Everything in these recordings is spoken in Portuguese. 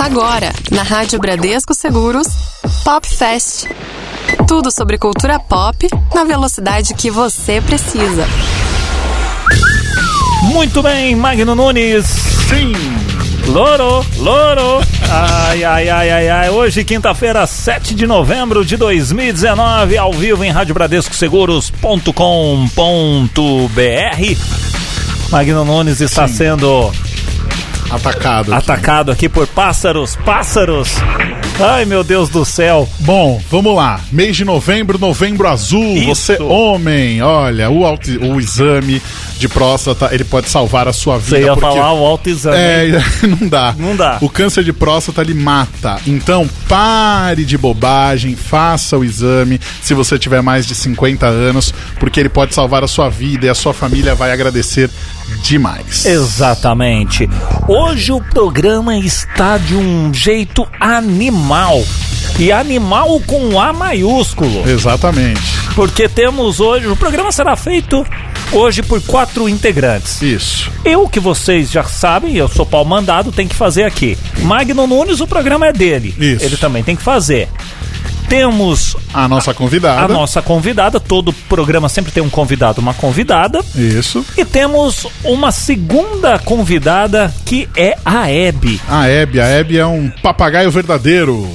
Agora, na Rádio Bradesco Seguros, Pop Fest. Tudo sobre cultura pop na velocidade que você precisa. Muito bem, Magno Nunes. Sim. Loro, Loro. Ai, ai, ai, ai, ai. Hoje, quinta-feira, 7 de novembro de 2019, ao vivo em radiobradescoseguros.com.br. Magno Nunes está Sim. sendo Atacado. aqui. atacado aqui por pássaros, pássaros. Ai, meu Deus do céu. Bom, vamos lá. Mês de novembro, novembro azul. Isso. Você, homem, olha, o, auto- o exame de próstata, ele pode salvar a sua vida. Você ia porque... falar o autoexame. É, não dá. Não dá. O câncer de próstata ele mata. Então, pare de bobagem, faça o exame se você tiver mais de 50 anos, porque ele pode salvar a sua vida e a sua família vai agradecer demais. Exatamente. Hoje o programa está de um jeito animal. E animal com A maiúsculo. Exatamente. Porque temos hoje. O programa será feito hoje por quatro integrantes. Isso. Eu, que vocês já sabem, eu sou pau mandado, tem que fazer aqui. Magno Nunes, o programa é dele. Isso. Ele também tem que fazer. Temos A nossa convidada. a nossa convidada, todo programa sempre tem um convidado, uma convidada. Isso. E temos uma segunda convidada que é a Hebe. A Hebe. A Hebe é um papagaio verdadeiro.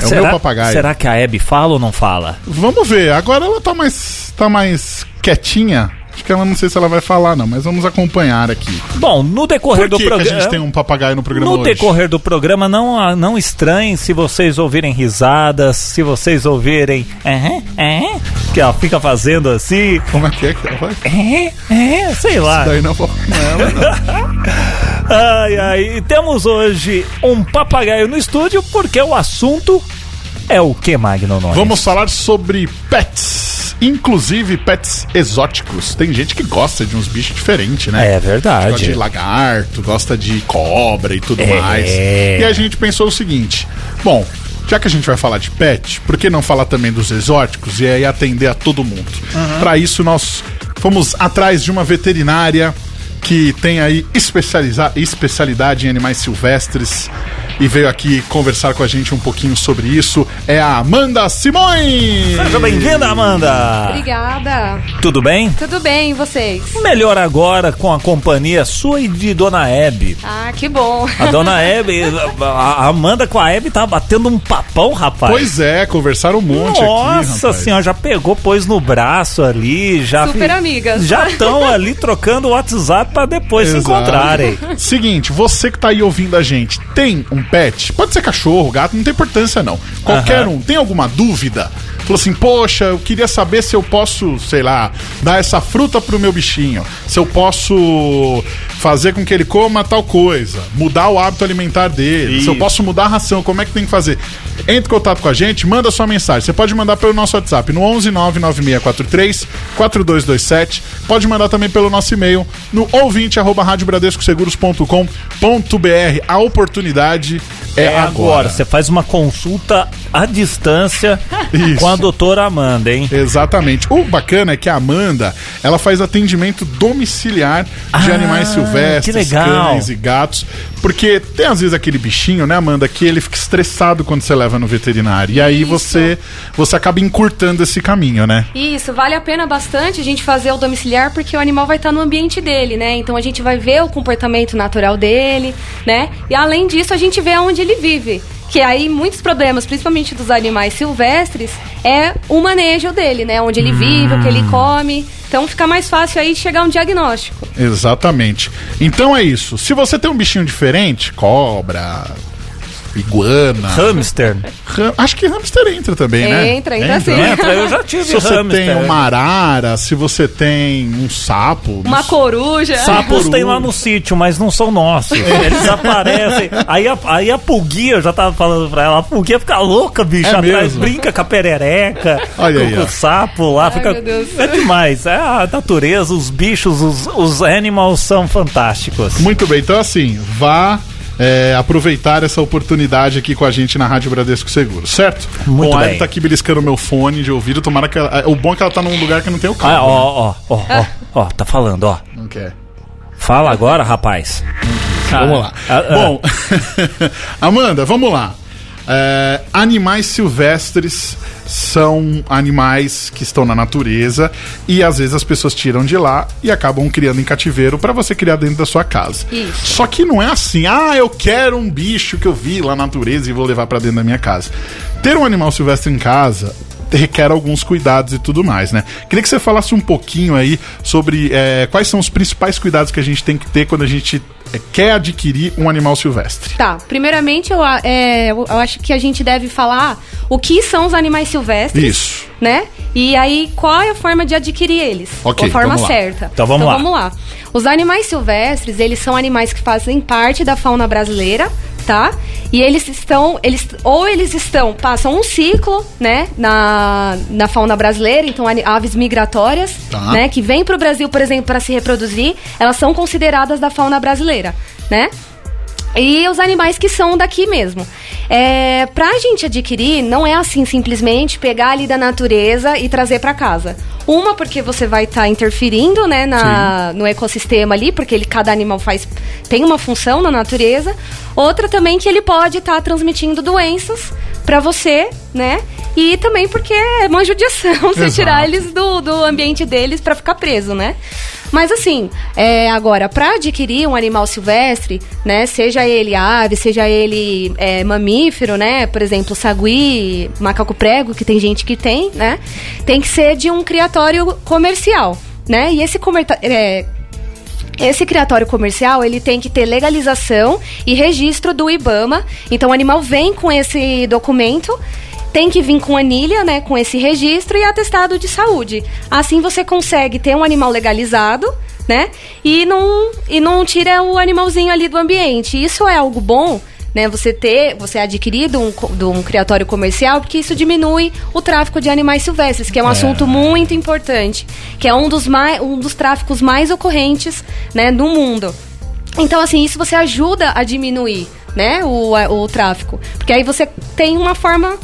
É o meu papagaio. Será que a Hebe fala ou não fala? Vamos ver. Agora ela tá mais, tá mais quietinha. Acho que ela não sei se ela vai falar, não, mas vamos acompanhar aqui. Bom, no decorrer do que a programa. gente tem um papagaio no programa No hoje? decorrer do programa, não, não estranhem se vocês ouvirem risadas, se vocês ouvirem. "Aham, aham", que ela fica fazendo assim. Como é que é que ela vai? "É, é", sei lá. Daí não. Não, ela não. Ai, ai. E temos hoje um papagaio no estúdio, porque o assunto é o que, Magno Nunes? Vamos falar sobre pets. Inclusive pets exóticos. Tem gente que gosta de uns bichos diferentes, né? É Gosta verdade. de lagarto, gosta de cobra e tudo É. mais. E a gente pensou o seguinte: bom, já que a gente vai falar de pet, por que não falar também dos exóticos e aí atender a todo mundo? Pra isso, nós fomos atrás de uma veterinária que tem aí especializa- especialidade em animais silvestres e veio aqui conversar com a gente um pouquinho sobre isso. É a Amanda Simões! Seja bem-vinda, Amanda! Obrigada. Tudo bem? Tudo bem, e vocês? Melhor agora com a companhia sua e de Dona Hebe. Ah, que bom. A Dona Hebe, a Amanda com a Hebe tá batendo um papão, rapaz. Pois é, conversaram um monte Nossa aqui, rapaz. senhora, já pegou, pôs no braço ali, já Super amigas. Já estão ali trocando o WhatsApp pra depois se Exato. encontrarem. Seguinte, você que tá aí ouvindo a gente, tem um pet? Pode ser cachorro, gato, não tem importância não. Qualquer Aham. um, tem alguma dúvida? Falou assim, poxa, eu queria saber se eu posso, sei lá, dar essa fruta pro meu bichinho. Se eu posso fazer com que ele coma tal coisa. Mudar o hábito alimentar dele. Se eu Isso. posso mudar a ração, como é que tem que fazer? Entre em contato com a gente, manda sua mensagem. Você pode mandar pelo nosso WhatsApp no 11 99643 4227. Pode mandar também pelo nosso e-mail no ouvinte arroba. A oportunidade é, É agora. agora. Você faz uma consulta à distância Isso. com a doutora Amanda, hein? Exatamente. O bacana é que a Amanda, ela faz atendimento domiciliar de Ah, animais silvestres, cães e gatos. Porque tem às vezes aquele bichinho, né, Amanda, que ele fica estressado quando você leva no veterinário. E aí Isso. você você acaba encurtando esse caminho, né? Isso, vale a pena bastante a gente fazer o domiciliar porque o animal vai estar no ambiente dele, né? Então a gente vai ver o comportamento natural dele, né? E além disso, a gente vê onde ele vive. Que aí muitos problemas, principalmente dos animais silvestres, é o manejo dele, né? Onde ele vive, o que ele come. Então fica mais fácil aí chegar a um diagnóstico. Exatamente. Então é isso. Se você tem um bichinho diferente, cobra, iguana. Hamster. Ram- Acho que hamster entra também, né? Entra, entra sim. Entra, eu já tive Se você hamster. tem uma arara, se você tem um sapo. Uma coruja. Sapos tem lá no sítio, mas não são nossos. Eles aparecem. Aí a, aí a pulguinha, eu já tava falando pra ela, a pulguinha fica louca, bicho, É atrás, mesmo? brinca com a perereca, Olha com, aí, com o sapo lá, fica. meu Deus. É demais. É a natureza, os bichos, os, os animals são fantásticos. Muito bem, então assim, vá é, aproveitar essa oportunidade aqui com a gente na Rádio Bradesco Seguro, certo? Muito bom, a bem. Ellen tá aqui beliscando o meu fone de ouvido, tomara que ela, O bom é que ela tá num lugar que não tem o cabo. Ah, ó, ó, ó, ó, ó, ó, tá falando, ó. né? Não quer. Fala agora, rapaz. vamos lá. ah, ah. Bom, Amanda, vamos lá. É, animais silvestres são animais que estão na natureza e às vezes as pessoas tiram de lá e acabam criando em cativeiro para você criar dentro da sua casa. Isso. Só que não é assim, ah, eu quero um bicho que eu vi lá na natureza e vou levar para dentro da minha casa. Ter um animal silvestre em casa requer alguns cuidados e tudo mais, né? Queria que você falasse um pouquinho aí sobre é, quais são os principais cuidados que a gente tem que ter quando a gente é, quer adquirir um animal silvestre. Tá, primeiramente eu, é, eu acho que a gente deve falar o que são os animais silvestres. Isso. Né? E aí, qual é a forma de adquirir eles? Ok, a forma vamos lá. certa. Então vamos lá. vamos lá. Os animais silvestres, eles são animais que fazem parte da fauna brasileira, tá? E eles estão, eles ou eles estão, passam um ciclo, né, na, na fauna brasileira, então aves migratórias, Tá. né, que vêm para o Brasil, por exemplo, para se reproduzir, elas são consideradas da fauna brasileira, né? E os animais que são daqui mesmo. É, pra gente adquirir, não é assim simplesmente pegar ali da natureza e trazer pra casa. Uma, porque você vai estar interferindo né, na, no ecossistema ali, porque ele, cada animal faz tem uma função na natureza. Outra também que ele pode estar transmitindo doenças pra você, né? E também porque é uma judiação você tirar eles do, do ambiente deles pra ficar preso, né? Mas assim, é, agora, para adquirir um animal silvestre, né, seja ele ave, seja ele é, mamífero, né, por exemplo, sagui, macaco prego, que tem gente que tem, né, tem que ser de um criatório comercial, né, e esse comerta- é, esse criatório comercial, ele tem que ter legalização e registro do IBAMA. Então, o animal vem com esse documento, tem que vir com anilha, né, com esse registro e atestado de saúde. Assim você consegue ter um animal legalizado, né, e não, e não tira o animalzinho ali do ambiente. Isso é algo bom, né, você ter, você adquirir de um, de um criatório comercial, porque isso diminui o tráfico de animais silvestres, que é um assunto muito importante, que é um dos, mais, um dos tráficos mais ocorrentes, né, no mundo. Então, assim, isso você ajuda a diminuir, né, o, o tráfico. Porque aí você tem uma forma,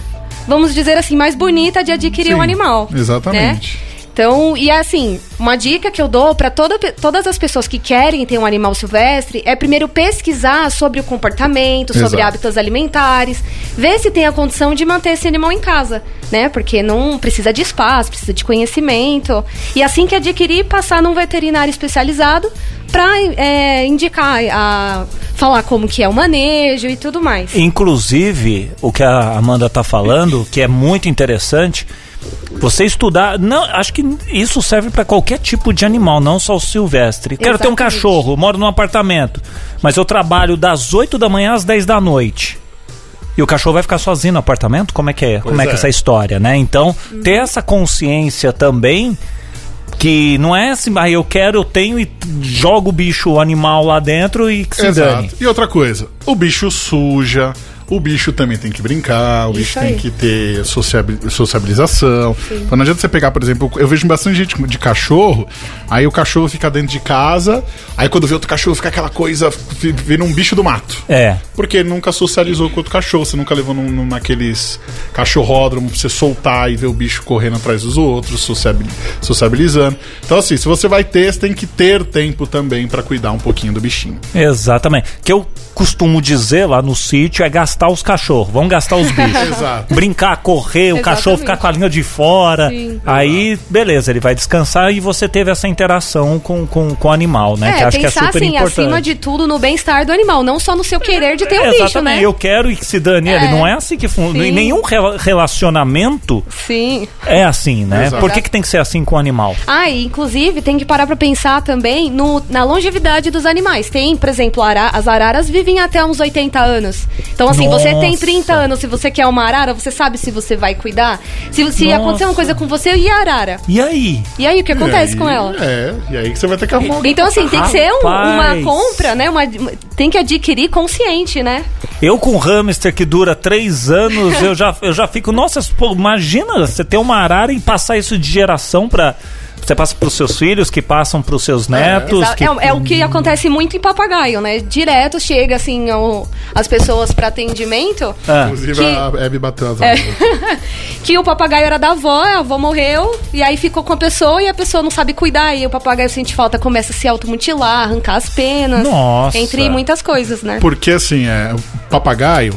vamos dizer assim, mais bonita de adquirir Sim, um animal. exatamente. né? Então, e assim, uma dica que eu dou para toda, todas as pessoas que querem ter um animal silvestre é primeiro pesquisar sobre o comportamento, sobre Exato. hábitos alimentares, ver se tem a condição de manter esse animal em casa, né? Porque não precisa de espaço, precisa de conhecimento. E assim que adquirir, passar num veterinário especializado para indicar, a, falar como que é o manejo e tudo mais. Inclusive, o que a Amanda tá falando, que é muito interessante, você estudar, não, acho que isso serve para qualquer tipo de animal, não só o silvestre. Quero ter um Exatamente. cachorro, moro num apartamento, mas eu trabalho das 8 da manhã às 10 da noite. E o cachorro vai ficar sozinho no apartamento? Como é que é? Como é que é é. essa história, né? Então, ter essa consciência também que não é assim, ah, eu quero, eu tenho e jogo o bicho, o animal lá dentro e que se dane. Exato. E outra coisa, o bicho suja, o bicho também tem que brincar, o Isso bicho aí. tem que ter sociabi- sociabilização. Então não adianta você pegar, por exemplo, eu vejo bastante gente de cachorro, aí o cachorro fica dentro de casa, aí quando vê outro cachorro fica aquela coisa, vira um bicho do mato. É. Porque nunca socializou com outro cachorro, você nunca levou num, num- naqueles cachorródromo pra você soltar e ver o bicho correndo atrás dos outros, sociabil- sociabilizando. Então, assim, se você vai ter, você tem que ter tempo também pra cuidar um pouquinho do bichinho. Exatamente. O que eu costumo dizer lá no sítio é gastar os cachorros. Vamos gastar os bichos. Exato. Brincar, correr, o cachorro ficar com a língua de fora. Sim. Aí, beleza, ele vai descansar e você teve essa interação com, com, com o animal, né? É, que acho que é super assim, importante. acima de tudo no bem-estar do animal, não só no seu querer de ter um bicho, Exatamente, né? eu quero e que se dane ele. É. Não é assim que funciona. Nenhum rela- relacionamento Sim. é assim, né? Exato. Por que, que tem que ser assim com o animal? Ah, e inclusive tem que parar pra pensar também no, na longevidade dos animais. Tem, por exemplo, ara- as araras vivem até uns 80 anos. Então, assim, você tem Nossa. 30 anos, se você quer uma arara, você sabe se você vai cuidar? Se, se Nossa. acontecer uma coisa com você, e a arara? E aí? E aí, o que acontece aí, com ela? É, e aí que você vai ter que arrumar alguém. Então, assim, tem que ser um- uma compra, né? Uma, tem que adquirir consciente, né? Eu com hamster que dura três anos, eu já, eu já fico, nossa, pô, imagina você ter uma arara e passar isso de geração pra. Você passa para os seus filhos, que passam para os seus netos. Exa- que- É, é o que acontece muito em papagaio, né? Direto chega assim o- as pessoas para atendimento Ah, Inclusive Que- a Hebe bateu as É. que o papagaio era da avó, a avó morreu, e aí ficou com a pessoa e a pessoa não sabe cuidar. E o papagaio sente falta, começa a se automutilar, arrancar as penas. Nossa. Entre muitas coisas, né? Porque assim, é, o papagaio.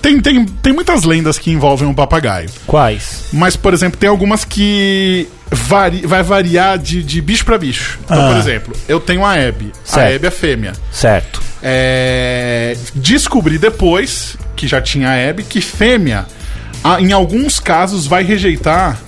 Tem, tem, tem muitas lendas que envolvem o papagaio. quais? Mas, por exemplo, tem algumas que vari- vai variar de, de bicho pra bicho. Então, Ah. por exemplo, eu tenho a Hebe. A Certo. Hebe é fêmea. Certo. É, descobri depois, que já tinha a Hebe, que fêmea, a- em alguns casos, vai rejeitar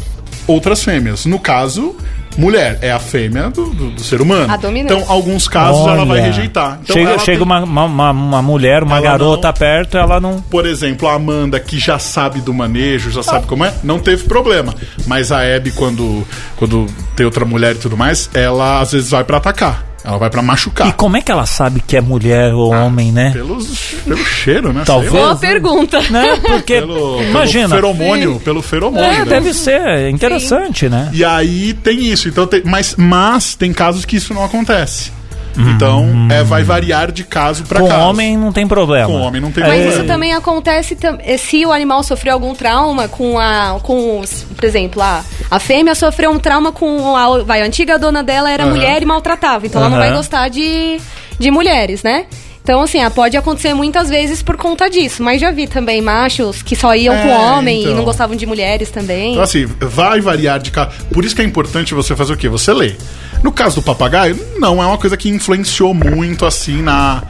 outras fêmeas. No caso, mulher é a fêmea do, do- do ser humano. A dominante. Então, alguns casos ela vai rejeitar. Então, chega ela chega tem- uma, uma, uma- uma mulher, uma Ela garota não- perto, ela não. Por exemplo, a Amanda, que já sabe do manejo, já sabe como é, não teve problema. Mas a Abby, quando, quando tem outra mulher e tudo mais, ela às vezes vai pra atacar. Ela vai pra machucar. E como é que ela sabe que é mulher ou homem, né? Pelos, pelo cheiro, né? Talvez. Boa pergunta. Né? Porque, Pelo, imagina. pelo feromônio, pelo feromônio. É, né? deve ser é interessante, né? E aí tem isso. Então tem, mas, mas tem casos que isso não acontece. Então é, vai variar de caso pra Com caso. homem não tem problema. Com homem não tem Mas problema. isso também acontece eh, se o animal sofreu algum trauma com a. com os- Por exemplo, a, a fêmea sofreu um trauma com a. Vai, a antiga dona dela era Aham. mulher e maltratava. Então ela não vai gostar de, de mulheres, né? Então, assim, ah, pode acontecer muitas vezes por conta disso. Mas já vi também machos que só iam É, com homem então. e não gostavam de mulheres também. Então, assim, vai variar de caso. Por isso que é importante você fazer o quê? Você lê. No caso do papagaio, não é uma coisa que influenciou muito, assim, na,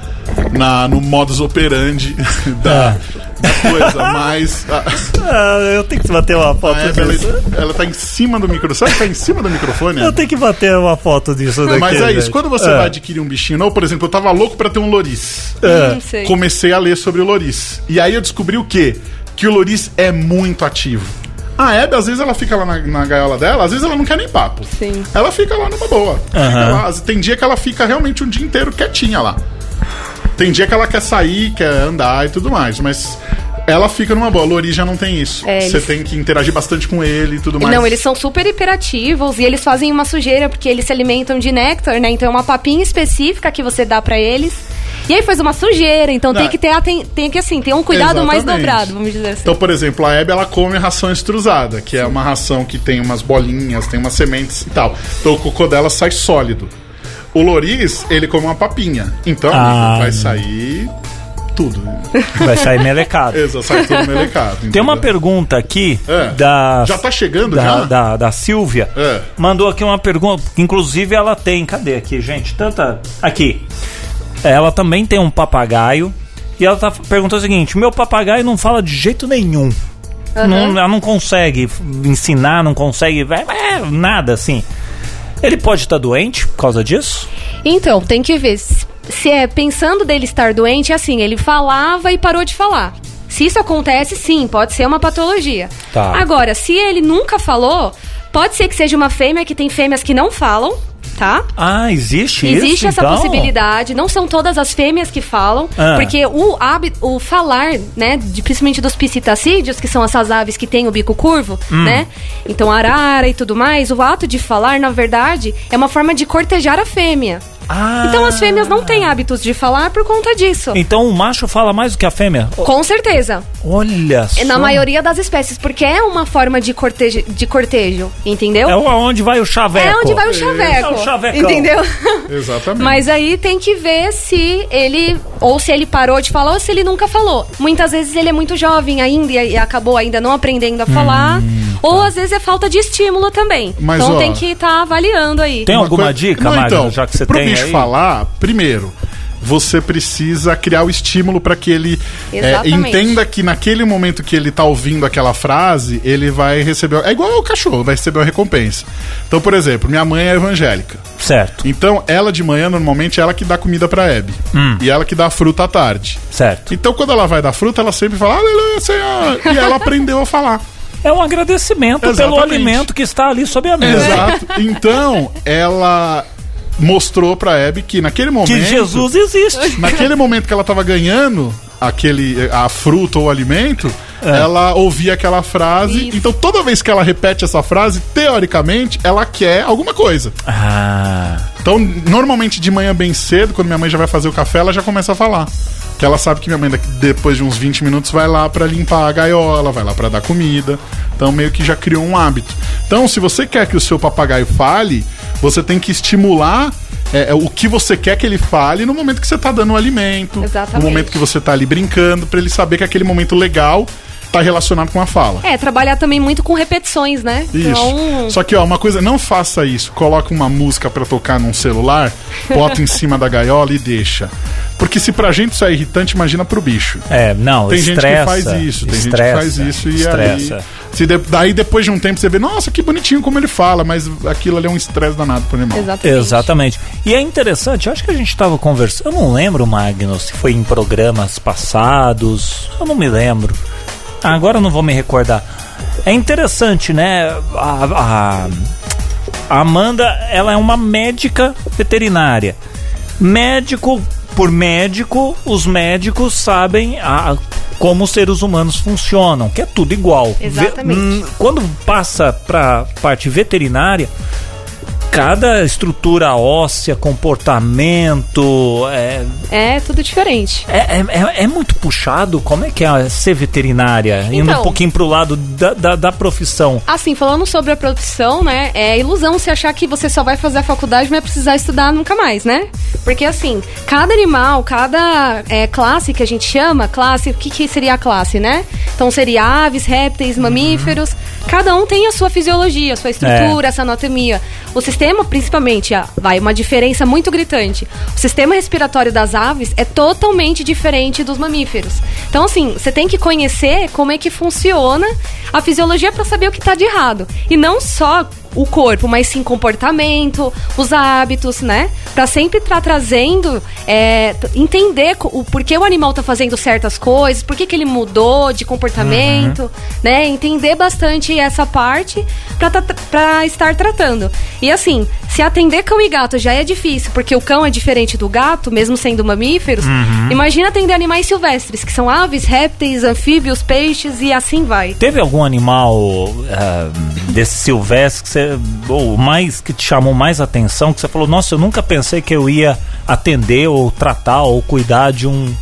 na, no modus operandi da, da coisa. Mas a, Ah, eu tenho que bater uma foto a Hebe, ela, ela tá em cima do microfone. Sabe que tá em cima do microfone? Eu tenho que bater uma foto disso daqui. Mas é isso. Quando você É. vai adquirir um bichinho novo, por exemplo, eu tava louco pra ter um loris. Sei. Comecei a ler sobre o loris. E aí eu descobri o quê? Que o loris é muito ativo. A Hebe, às vezes, ela fica lá na, na gaiola dela, às vezes ela não quer nem papo. Sim. Ela fica lá numa boa. Aham. lá. Tem dia que ela fica realmente um dia inteiro quietinha lá. Tem dia que ela quer sair, quer andar e tudo mais, mas ela fica numa boa. O Loris já não tem isso. É, Você eles- tem que interagir bastante com ele e tudo mais. Não, eles são super hiperativos e eles fazem uma sujeira porque eles se alimentam de néctar, né? Então é uma papinha específica que você dá pra eles. E aí faz uma sujeira, então tem Não. que ter aten- tem que assim, ter um cuidado mais Exatamente. dobrado, vamos dizer assim. Então, por exemplo, a Hebe ela come ração extrusada, que é uma ração que tem umas bolinhas, tem umas sementes e tal. Então o cocô dela sai sólido. O Loris, ele come uma papinha. Então, Ah. vai sair tudo. Vai sair melecado. Exato, sai tudo melecado. Tem uma pergunta aqui É. da. Já tá chegando, da, já? Da, da Silvia. É. Mandou aqui uma pergunta. que Inclusive ela tem. Cadê aqui, gente? Tanta. Aqui. Ela também tem um papagaio. E ela tá perguntando o seguinte: meu papagaio não fala de jeito nenhum. Não- ela não consegue ensinar, não consegue. É, nada assim. Ele pode estar doente por causa disso? Então, tem que ver se é pensando dele estar doente, é assim, ele falava e parou de falar. Se isso acontece, sim, pode ser uma patologia. Tá. Agora, se ele nunca falou, pode ser que seja uma fêmea que tem fêmeas que não falam, tá? Ah, existe, isso? Existe essa então? possibilidade. Não são todas as fêmeas que falam, Ah. porque o hábito, o falar, né, de, principalmente dos piscitacídeos, que são essas aves que têm o bico curvo, Hum. né? Então arara e tudo mais, o ato de falar, na verdade, é uma forma de cortejar a fêmea. Ah. Então as fêmeas não têm hábitos de falar por conta disso. Então o macho fala mais do que a fêmea? Com certeza. Olha só. Na maioria das espécies, porque é uma forma de cortejo, de cortejo entendeu? É onde vai o chaveco. É onde vai o chaveco. É o chavecão. Entendeu? Exatamente. Mas aí tem que ver se ele, ou se ele parou de falar, ou se ele nunca falou. Muitas vezes ele é muito jovem ainda e, acabou ainda não aprendendo a falar. ou às vezes é falta de estímulo também. Mas, então ó, tem que estar avaliando aí. Tem Uma alguma coisa- dica, Não, Magno, então, já que você tem aí? falar, primeiro, você precisa criar o estímulo para que ele é, entenda que naquele momento que ele tá ouvindo aquela frase, ele vai receber. É igual o cachorro, vai receber uma recompensa. Então, por exemplo, minha mãe é evangélica. Certo, Então, ela de manhã, normalmente, é ela que dá comida pra Abby. Hum. E ela que dá fruta à tarde. certo. Então, quando ela vai dar fruta, ela sempre fala, aleluia, Senhor. E ela aprendeu a falar. É um agradecimento pelo Exatamente. alimento que está ali sob a mesa. Exato. Então, ela mostrou pra Abby que naquele momento. Que Jesus existe. Naquele momento que ela tava ganhando aquele, a fruta ou o alimento, ela ouvia aquela frase. Isso. Então toda vez que ela repete essa frase, teoricamente, ela quer alguma coisa. Ah. Então, normalmente de manhã bem cedo, quando minha mãe já vai fazer o café, ela já começa a falar. Que ela sabe que minha mãe, daqui- depois de uns 20 minutos, vai lá pra limpar a gaiola, vai lá pra dar comida. Então, meio que já criou um hábito. Então, se você quer que o seu papagaio fale, você tem que estimular é, é, o que você quer que ele fale no momento que você tá dando o alimento, Exatamente. no momento que você tá ali brincando, pra ele saber que aquele momento legal tá relacionado com a fala. É, trabalhar também muito com repetições, né? Isso. Então, Só que, ó, uma coisa, não faça isso. Coloca uma música pra tocar num celular, bota em cima da gaiola e deixa. Porque se pra gente isso é irritante, imagina pro bicho. É, não, Tem gente estressa. que faz isso, tem estressa, gente que faz isso e estressa. aí. Se de- daí depois de um tempo você vê, nossa, que bonitinho como ele fala, mas aquilo ali é um estresse danado pro animal. exatamente. Exatamente. E é interessante, eu acho que a gente estava conversando. Eu não lembro, Magnus, se foi em programas passados. Eu não me lembro. Ah, Agora eu não vou me recordar. É interessante, né? A, a- Amanda, ela é uma médica veterinária. Médico por médico, os médicos sabem a- como os seres humanos funcionam, que é tudo igual. Ve- Exatamente. hum, quando passa para parte veterinária, cada estrutura óssea, comportamento, é, É tudo diferente. é, é, é- é muito puxado. Como é que é ser veterinária? Indo um Então- pouquinho pro lado da, da, da profissão. Assim, falando sobre a profissão, né? É ilusão se achar que você só vai fazer a faculdade e vai precisar estudar nunca mais, né? Porque assim, cada animal, cada é, classe que a gente chama, classe, o que, que seria a classe, né? Então seria aves, répteis, mamíferos. Cada um tem a sua fisiologia, a sua estrutura, essa anatomia. O sistema, principalmente, ah, vai uma diferença muito gritante. O sistema respiratório das aves é totalmente diferente dos mamíferos. Então, assim, você tem que conhecer como é que funciona a fisiologia para saber o que tá de errado. E não só o corpo, mas sim comportamento, os hábitos, né? Pra sempre estar trazendo, é, entender o porquê o animal tá fazendo certas coisas, por que ele mudou de comportamento, né? Entender bastante essa parte pra, tá- pra estar tratando. E assim, se atender cão e gato já é difícil, porque o cão é diferente do gato, mesmo sendo mamíferos, imagina atender animais silvestres, que são aves, répteis, anfíbios, peixes e assim vai. Teve algum animal ah, desse silvestre que você, ou mais que te chamou mais atenção, que você falou, nossa, eu nunca pensei que eu ia atender ou tratar ou cuidar de um,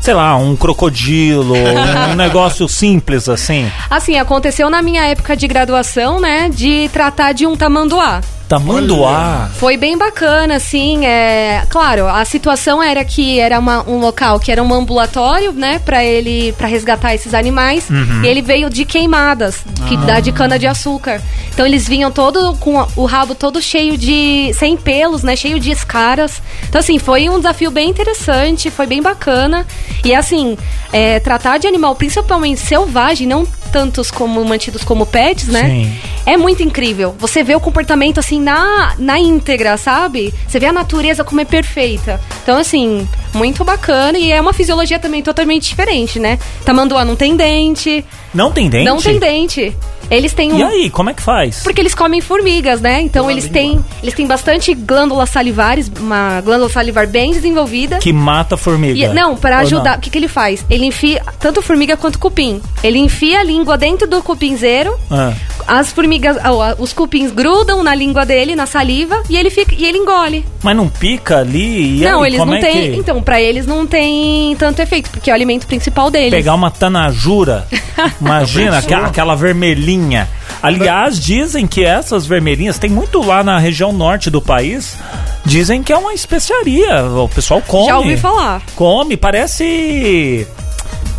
sei lá, um crocodilo, um negócio simples assim. Assim, aconteceu na minha época de graduação, né? De tratar de um tamanduá. Tamanduá. Foi bem bacana, assim, é... Claro, a situação era que era uma- um local que era um ambulatório, né? Pra ele, para resgatar esses animais. E ele veio de queimadas, que dá de cana-de-açúcar. Então eles vinham todo com o rabo todo cheio de... Sem pelos, né? Cheio de escaras. Então, assim, foi um desafio bem interessante, foi bem bacana. E, assim, é, tratar de animal, principalmente selvagem, não tantos como mantidos como pets, né? Sim. É muito incrível. Você vê o comportamento assim na, na íntegra, sabe? Você vê a natureza como é perfeita. Então, assim, muito bacana. E é uma fisiologia também totalmente diferente, né? Tamanduá não tem dente. Não tem dente? Não tem dente. Eles têm um. E aí, como é que faz? Porque eles comem formigas, né? Então eles têm, eles têm bastante glândulas salivares, uma glândula salivar bem desenvolvida. Que mata a formiga. E- não, para ajudar, o que, que ele faz? Ele enfia tanto formiga quanto cupim. Ele enfia a língua dentro do cupinzeiro. Ah. As formigas, ó, os cupins grudam na língua dele, na saliva, e ele fica, e ele engole. Mas não pica ali? E não, aí, eles como não é têm. que... Então, pra eles não tem tanto efeito, porque é o alimento principal deles. Pegar uma tanajura, imagina, aquela, aquela vermelhinha. Aliás, dizem que essas vermelhinhas, tem muito lá na região norte do país, dizem que é uma especiaria. O pessoal come. Já ouvi falar. Come, parece.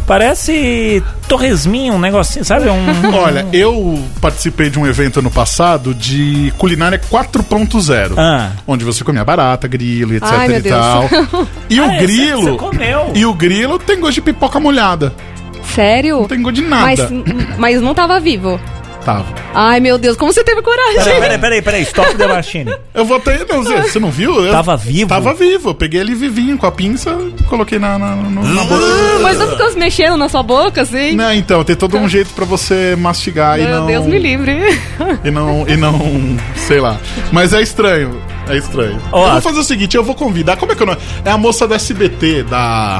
Parece torresminho, um negocinho, sabe? Um. Olha, eu participei de um evento ano passado de culinária 4.0. Ah. Onde você comia barata, grilo, etc Ai, e tal. E Ah, o esse grilo. você comeu. E o grilo tem gosto de pipoca molhada. Sério? Não tem gosto de nada. Mas, mas não tava vivo. Tava. Ai, meu Deus, como você teve coragem? Peraí, peraí, peraí, peraí, stop the machine. Eu vou até. Não, Zé, você não viu? Eu- Tava vivo? Tava vivo. Eu peguei ele vivinho com a pinça, coloquei na, na, no- na boca. Mas não ficou se mexendo na sua boca, assim? Não, então, tem todo um jeito pra você mastigar e Meu não. Deus me livre. E não, e não. Sei lá. Mas é estranho. É estranho. Ó, eu vou fazer o seguinte: eu vou convidar. Como é que eu não. É a moça do SBT, da,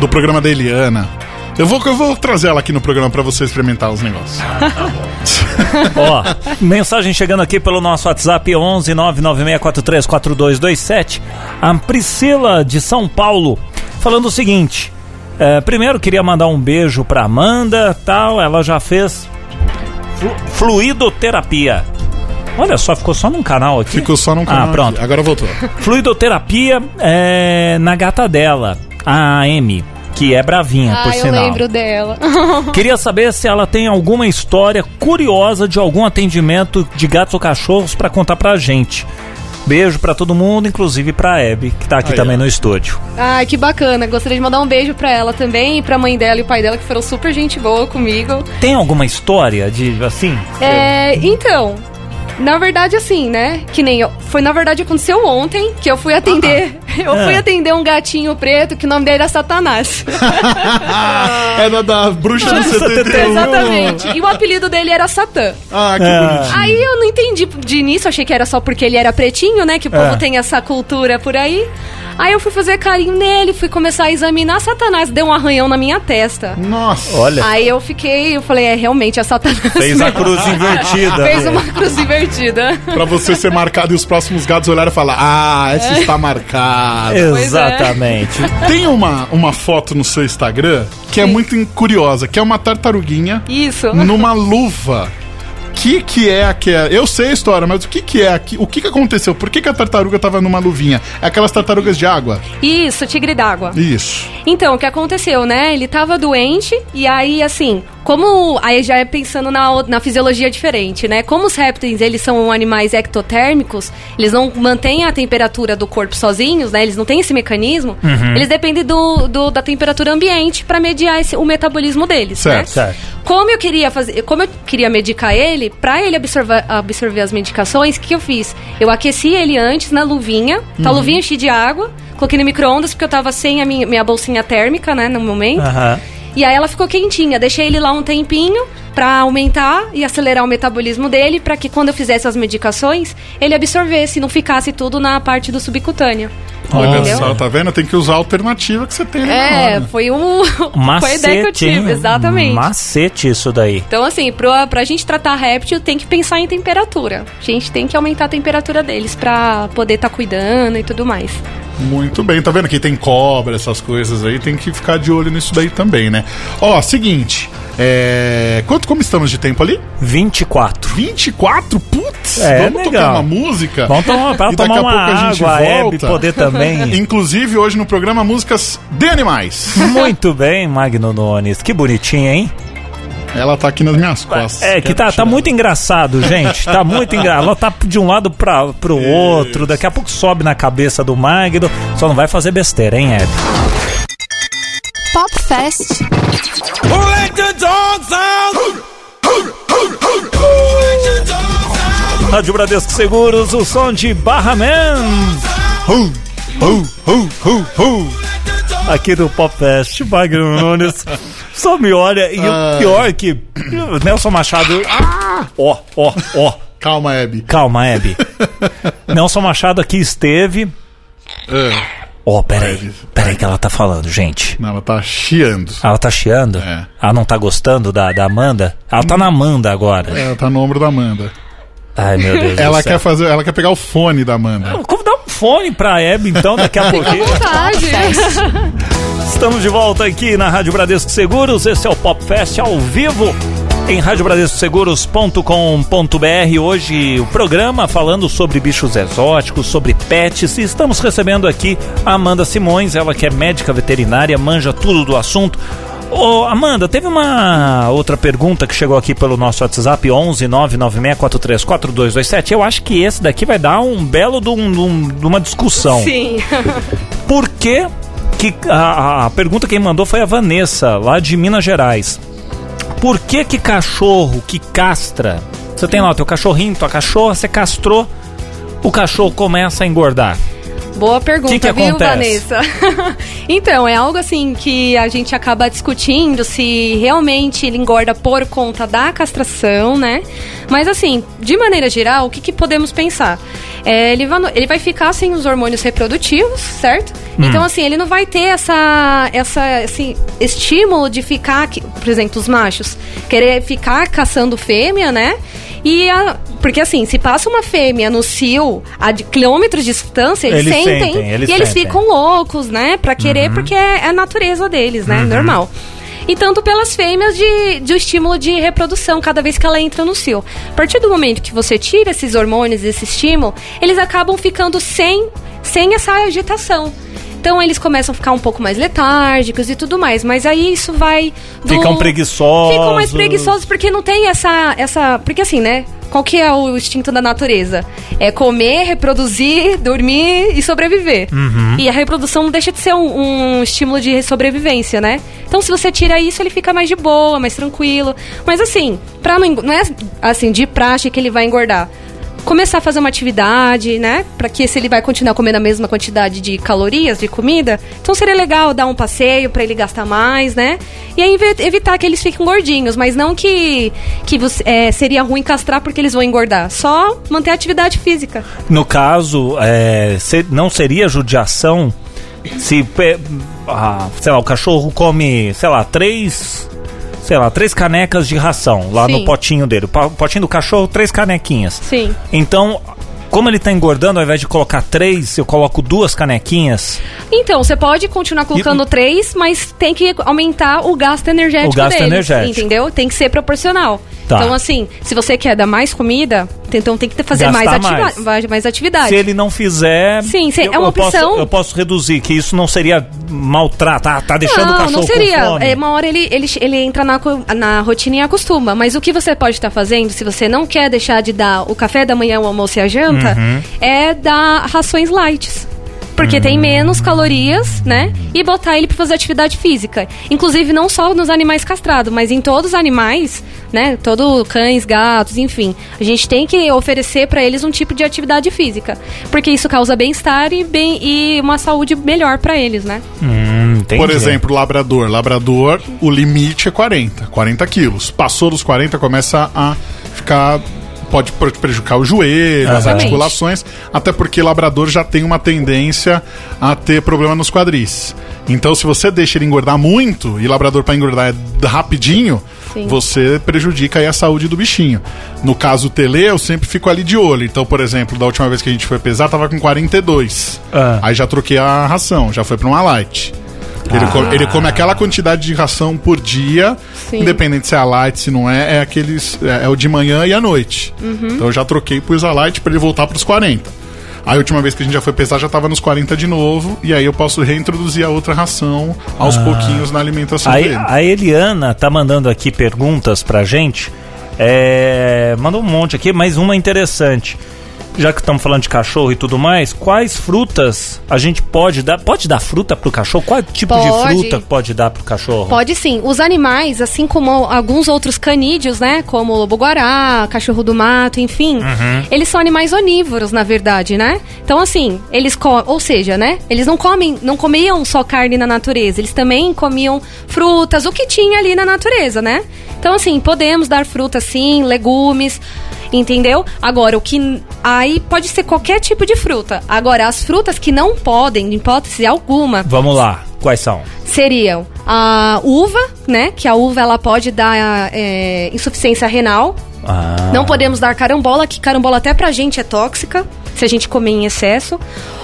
do programa da Eliana. Eu vou, eu vou trazer ela aqui no programa pra você experimentar os negócios. Ó, mensagem chegando aqui pelo nosso WhatsApp 11 996434227. A Priscila de São Paulo falando o seguinte: é, primeiro queria mandar um beijo pra Amanda, tal. Ela já fez flu- fluidoterapia. Olha só, ficou só num canal aqui. Ficou só num canal. Ah, pronto. aqui. Agora voltou. Fluidoterapia é, na gata dela, a Amy, que é bravinha, por Ah, eu sinal. lembro dela. Queria saber se ela tem alguma história curiosa de algum atendimento de gatos ou cachorros pra contar pra gente. Beijo pra todo mundo, inclusive pra Abby, que tá aqui Aí, também ó. no estúdio. Ai, que bacana. Gostaria de mandar um beijo pra ela também e pra mãe dela e o pai dela, que foram super gente boa comigo. Tem alguma história de assim? É, então, na verdade, assim, né? Que nem eu. Foi, na verdade, aconteceu ontem que eu fui atender. Eu fui É. atender um gatinho preto que o nome dele era Satanás. é da, bruxa do Nossa, 71. Exatamente. E o apelido dele era Satã. Ah, que É. bonitinho. Aí eu não entendi de início, achei que era só porque ele era pretinho, né? Que o povo É. tem essa cultura por aí. Aí eu fui fazer carinho nele, fui começar a examinar Satanás, deu um arranhão na minha testa. Nossa. Olha, Aí eu fiquei, eu falei, é realmente é Satanás. fez a cruz invertida. Fez uma cruz invertida. Pra você ser marcado e os próximos gatos olharem e falar: Ah, essa está marcada. é. Exatamente. Tem uma, uma foto no seu Instagram que é muito in- curiosa, que é uma tartaruguinha Isso. numa luva. O que, que é aquela. Eu sei a história, mas o que, que é aqui? O que, que aconteceu? Por que, que a tartaruga tava numa luvinha? É aquelas tartarugas de água? Isso, tigre d'água. Isso. Então, o que aconteceu, né? Ele tava doente e aí, assim, como... Aí já é pensando na, na fisiologia diferente, né? Como os répteis, eles são animais ectotérmicos, eles não mantêm a temperatura do corpo sozinhos, né? Eles não têm esse mecanismo. Eles dependem do, do- da temperatura ambiente para mediar esse- o metabolismo deles, Certo. né? Certo. Como eu queria fazer, como eu queria medicar ele, pra ele absorver, absorver as medicações, o que, eu fiz? Eu aqueci ele antes na luvinha, tá a luvinha cheia de água, coloquei no micro-ondas porque eu tava sem a minha, minha bolsinha térmica, né, no momento. Aham. E aí ela ficou quentinha, deixei ele lá um tempinho pra aumentar e acelerar o metabolismo dele, pra que quando eu fizesse as medicações, ele absorvesse, não ficasse tudo na parte do subcutâneo. Olha Entendeu? só, tá vendo? Tem que usar a alternativa que você tem É, hora. foi um foi a Macete, ideia que eu tive, hein? exatamente. Macete isso daí. Então, assim, pra, pra gente tratar réptil, tem que pensar em temperatura. A gente tem que aumentar a temperatura deles pra poder estar cuidando e tudo mais. Muito bem, tá vendo? Quem tem cobra, essas coisas aí, tem que ficar de olho nisso daí também, né? Ó, seguinte. É... Quanto, como estamos de tempo ali? 24. 24? Putz! É, vamos legal. tocar uma música? Vamos tomar, pra E daqui tomar a uma pouco a gente água, a Hebe volta. poder também. Inclusive, hoje no programa, músicas de animais. Muito bem, Magno Nunes. Que bonitinho, hein? Ela tá aqui nas minhas costas. É, que tá, tá muito engraçado, gente. Tá muito engraçado. Ela tá de um lado pra, pro outro. Daqui a pouco sobe na cabeça do Magno. Só não vai fazer besteira, hein, Hebe? Pop Fest. Rádio Bradesco Seguros, o som de Barra Man. Hu, hu, hu, hu, hu. Aqui do Pop Fest, Magno Nunes. Só me olha. E o pior é que Nelson Machado. Ó, ó, ó. Calma, Abby. Calma, Hebe. Nelson Machado aqui esteve. É. Ó, peraí. Peraí que ela tá falando, gente. Não, ela tá chiando. Ela tá chiando? É. Ela não tá gostando da, da Amanda? Ela tá na Amanda agora. Ela tá no ombro da Amanda. Ai, meu Deus Ela do céu. quer fazer, ela quer pegar o fone da Amanda. Fone pra Hebe, então, daqui a pouquinho. Estamos de volta aqui na Rádio Bradesco Seguros. Esse é o Pop Fest ao vivo em radiobradescoseguros.com.br. Hoje o programa falando sobre bichos exóticos, sobre pets. E estamos recebendo aqui a Amanda Simões, ela que é médica veterinária, manja tudo do assunto. Ô, Amanda, teve uma outra pergunta que chegou aqui pelo nosso WhatsApp 11 996434227. Eu acho que esse daqui vai dar um belo de, um- de um- de uma discussão. Sim. Por que, que a, a pergunta quem mandou foi a Vanessa, lá de Minas Gerais. Por que que cachorro que castra, você tem lá o teu cachorrinho, tua cachorra, você castrou, o cachorro começa a engordar? Boa pergunta, Que que viu, acontece? Vanessa? então, é algo assim que a gente acaba discutindo se realmente ele engorda por conta da castração, né? Mas assim, de maneira geral, o que, que podemos pensar? É, ele, vai, ele vai ficar sem os hormônios reprodutivos, certo? Então, assim, ele não vai ter essa, essa assim, estímulo de ficar, por exemplo, os machos, querer ficar caçando fêmea, né? E a- porque assim, se passa uma fêmea no cio a de quilômetros de distância, eles, Eles sentem, sentem, eles e eles sentem. ficam loucos, né? Pra querer, porque é, é a natureza deles, né? Normal. E tanto pelas fêmeas de, de estímulo de reprodução, cada vez que ela entra no cio. A partir do momento que você tira esses hormônios, esse estímulo, eles acabam ficando sem, sem essa agitação. Então eles começam a ficar um pouco mais letárgicos e tudo mais. Mas aí isso vai. do- Ficam preguiçosos. Ficam mais preguiçosos porque não tem essa. essa porque assim, né? Qual que é o instinto da natureza? É comer, reproduzir, dormir e sobreviver. E a reprodução não deixa de ser um, um estímulo de sobrevivência, né? Então, se você tira isso, ele fica mais de boa, mais tranquilo. Mas assim, pra não, não é assim de praxe que ele vai engordar começar a fazer uma atividade, né? Pra que se ele vai continuar comendo a mesma quantidade de calorias de comida, então seria legal dar um passeio pra ele gastar mais, né? E aí evi- evitar que eles fiquem gordinhos, mas não que que você, é, seria ruim castrar porque eles vão engordar. Só manter a atividade física. No caso, é, não seria judiação se, ah, sei lá, o cachorro come, sei lá, três, sei lá, três canecas de ração lá Sim. no potinho dele. O potinho do cachorro, três canequinhas. Sim. Então, como ele tá engordando, ao invés de colocar três, eu coloco duas canequinhas. Então, você pode continuar colocando três, mas tem que aumentar o gasto energético O gasto deles, energético. entendeu? Tem que ser proporcional. Tá. Então, assim, se você quer dar mais comida, então tem que fazer mais, ativa mais. mais. atividade. Se ele não fizer. Sim, se- eu, é uma eu posso- opção. eu posso reduzir, que isso não seria maltrato. Ah, tá deixando o não, cachorro não seria. com fome. É, uma hora ele, ele, ele entra na, na rotina e acostuma. Mas o que você pode estar fazendo, se você não quer deixar de dar o café da manhã, o almoço e a janta, Uhum. é dar rações light. Porque tem menos calorias, né? E botar ele para fazer atividade física. Inclusive, não só nos animais castrados, mas em todos os animais, né? Todo cães, gatos, enfim. A gente tem que oferecer para eles um tipo de atividade física. Porque isso causa bem-estar e, bem, e uma saúde melhor para eles, né? Hum. Por exemplo, labrador. Labrador, o limite é 40, 40 quilos. Passou dos 40, começa a ficar. Pode pre- prejudicar o joelho, as articulações, até porque labrador já tem uma tendência a ter problema nos quadris. Então, se você deixa ele engordar muito, e labrador para engordar é rapidinho, Sim. você prejudica aí a saúde do bichinho. No caso Tele, eu sempre fico ali de olho. Então, por exemplo, da última vez que a gente foi pesar, tava com 42. Ah. Aí já troquei a ração, já foi para uma light. Ele, co- ele come aquela quantidade de ração por dia, Sim. independente se é a light, se não é, é aqueles. É, é o de manhã e à noite. Uhum. Então eu já troquei a light para ele voltar para os 40. Aí a última vez que a gente já foi pesar já tava nos 40 de novo, e aí eu posso reintroduzir a outra ração aos pouquinhos na alimentação Aí, dele. a Eliana tá mandando aqui perguntas pra gente. É, mandou um monte aqui, mas uma interessante. Já que estamos falando de cachorro e tudo mais, quais frutas a gente pode dar? Pode dar fruta pro cachorro? Qual tipo de Pode. fruta pode dar pro cachorro? Pode sim. Os animais, assim como alguns outros canídeos, né? Como o lobo-guará, cachorro do mato, enfim. Eles são animais onívoros, na verdade, né? Então, assim, eles co ou seja, né? Eles não comem, não comiam só carne na natureza. Eles também comiam frutas, o que tinha ali na natureza, né? Então, assim, podemos dar frutas sim, legumes. Entendeu? Agora, o que. Aí pode ser qualquer tipo de fruta. Agora, as frutas que não podem, em hipótese alguma, Vamos lá, quais são? seriam a uva, né? Que a uva ela pode dar é, insuficiência renal. Ah, Não podemos dar carambola, que carambola até pra gente é tóxica, se a gente comer em excesso.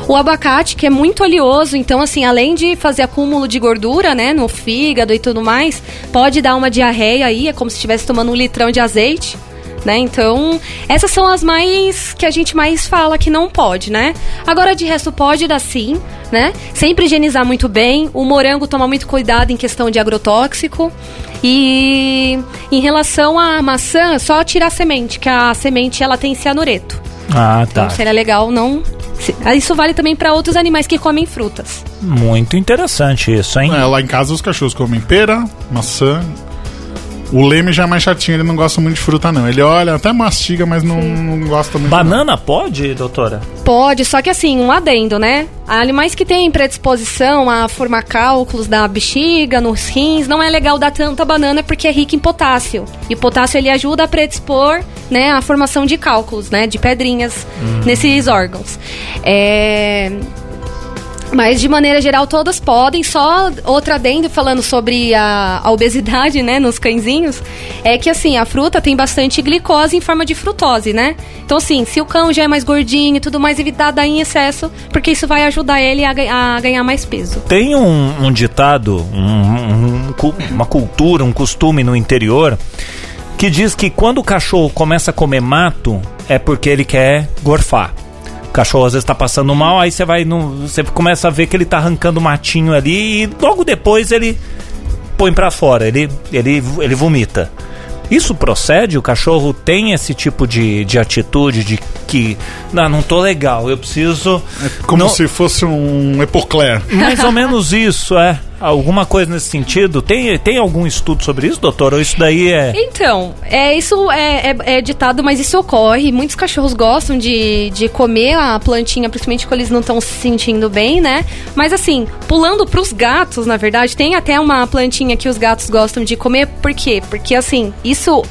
O abacate, que é muito oleoso, então assim, além de fazer acúmulo de gordura, né, no fígado e tudo mais, pode dar uma diarreia aí, é como se estivesse tomando um litrão de azeite. Né? Então, essas são as mais que a gente mais fala que não pode, né? Agora de resto pode dar sim, né? Sempre higienizar muito bem. O morango tomar muito cuidado em questão de agrotóxico. E em relação à maçã, só tirar a semente, que a semente ela tem cianureto. ah, tá. Então seria legal não. se- Isso vale também para outros animais que comem frutas. Muito interessante isso, hein? É, lá em casa os cachorros comem pera, maçã, O Leme já é mais chatinho, ele não gosta muito de fruta, não. Ele olha, até mastiga, mas não, não gosta muito. Banana pode, doutora? Pode, só que assim, um adendo, né? Animais que têm predisposição a formar cálculos da bexiga, nos rins, não é legal dar tanta banana porque é rica em potássio. E o potássio ele ajuda a predispor, né, a formação de cálculos, né, de pedrinhas nesses órgãos. É... Mas de maneira geral todas podem, só outra adendo falando sobre a, a obesidade, né, nos cãezinhos, é que assim, a fruta tem bastante glicose em forma de frutose, né? Então assim, se o cão já é mais gordinho e tudo mais, evitar dar em excesso, porque isso vai ajudar ele a, a ganhar mais peso. Tem um, um ditado, um- um uma cultura, um costume no interior que diz que quando o cachorro começa a comer mato é porque ele quer gorfar. O cachorro às vezes tá passando mal, aí você vai no, você começa a ver que ele tá arrancando matinho ali e logo depois ele põe pra fora, ele ele ele vomita. Isso procede? O cachorro tem esse tipo de, de atitude de que não, não tô legal, eu preciso Como não- se fosse um epocler. mais ou menos isso, é. Alguma coisa nesse sentido? Tem, tem algum estudo sobre isso, doutor? Ou isso daí é. Então, é, isso é, é- é ditado, mas isso ocorre. Muitos cachorros gostam de, de comer a plantinha, principalmente quando eles não estão se sentindo bem, né? Mas assim, pulando pros gatos, na verdade, tem até uma plantinha que os gatos gostam de comer. Por quê? Porque assim, isso.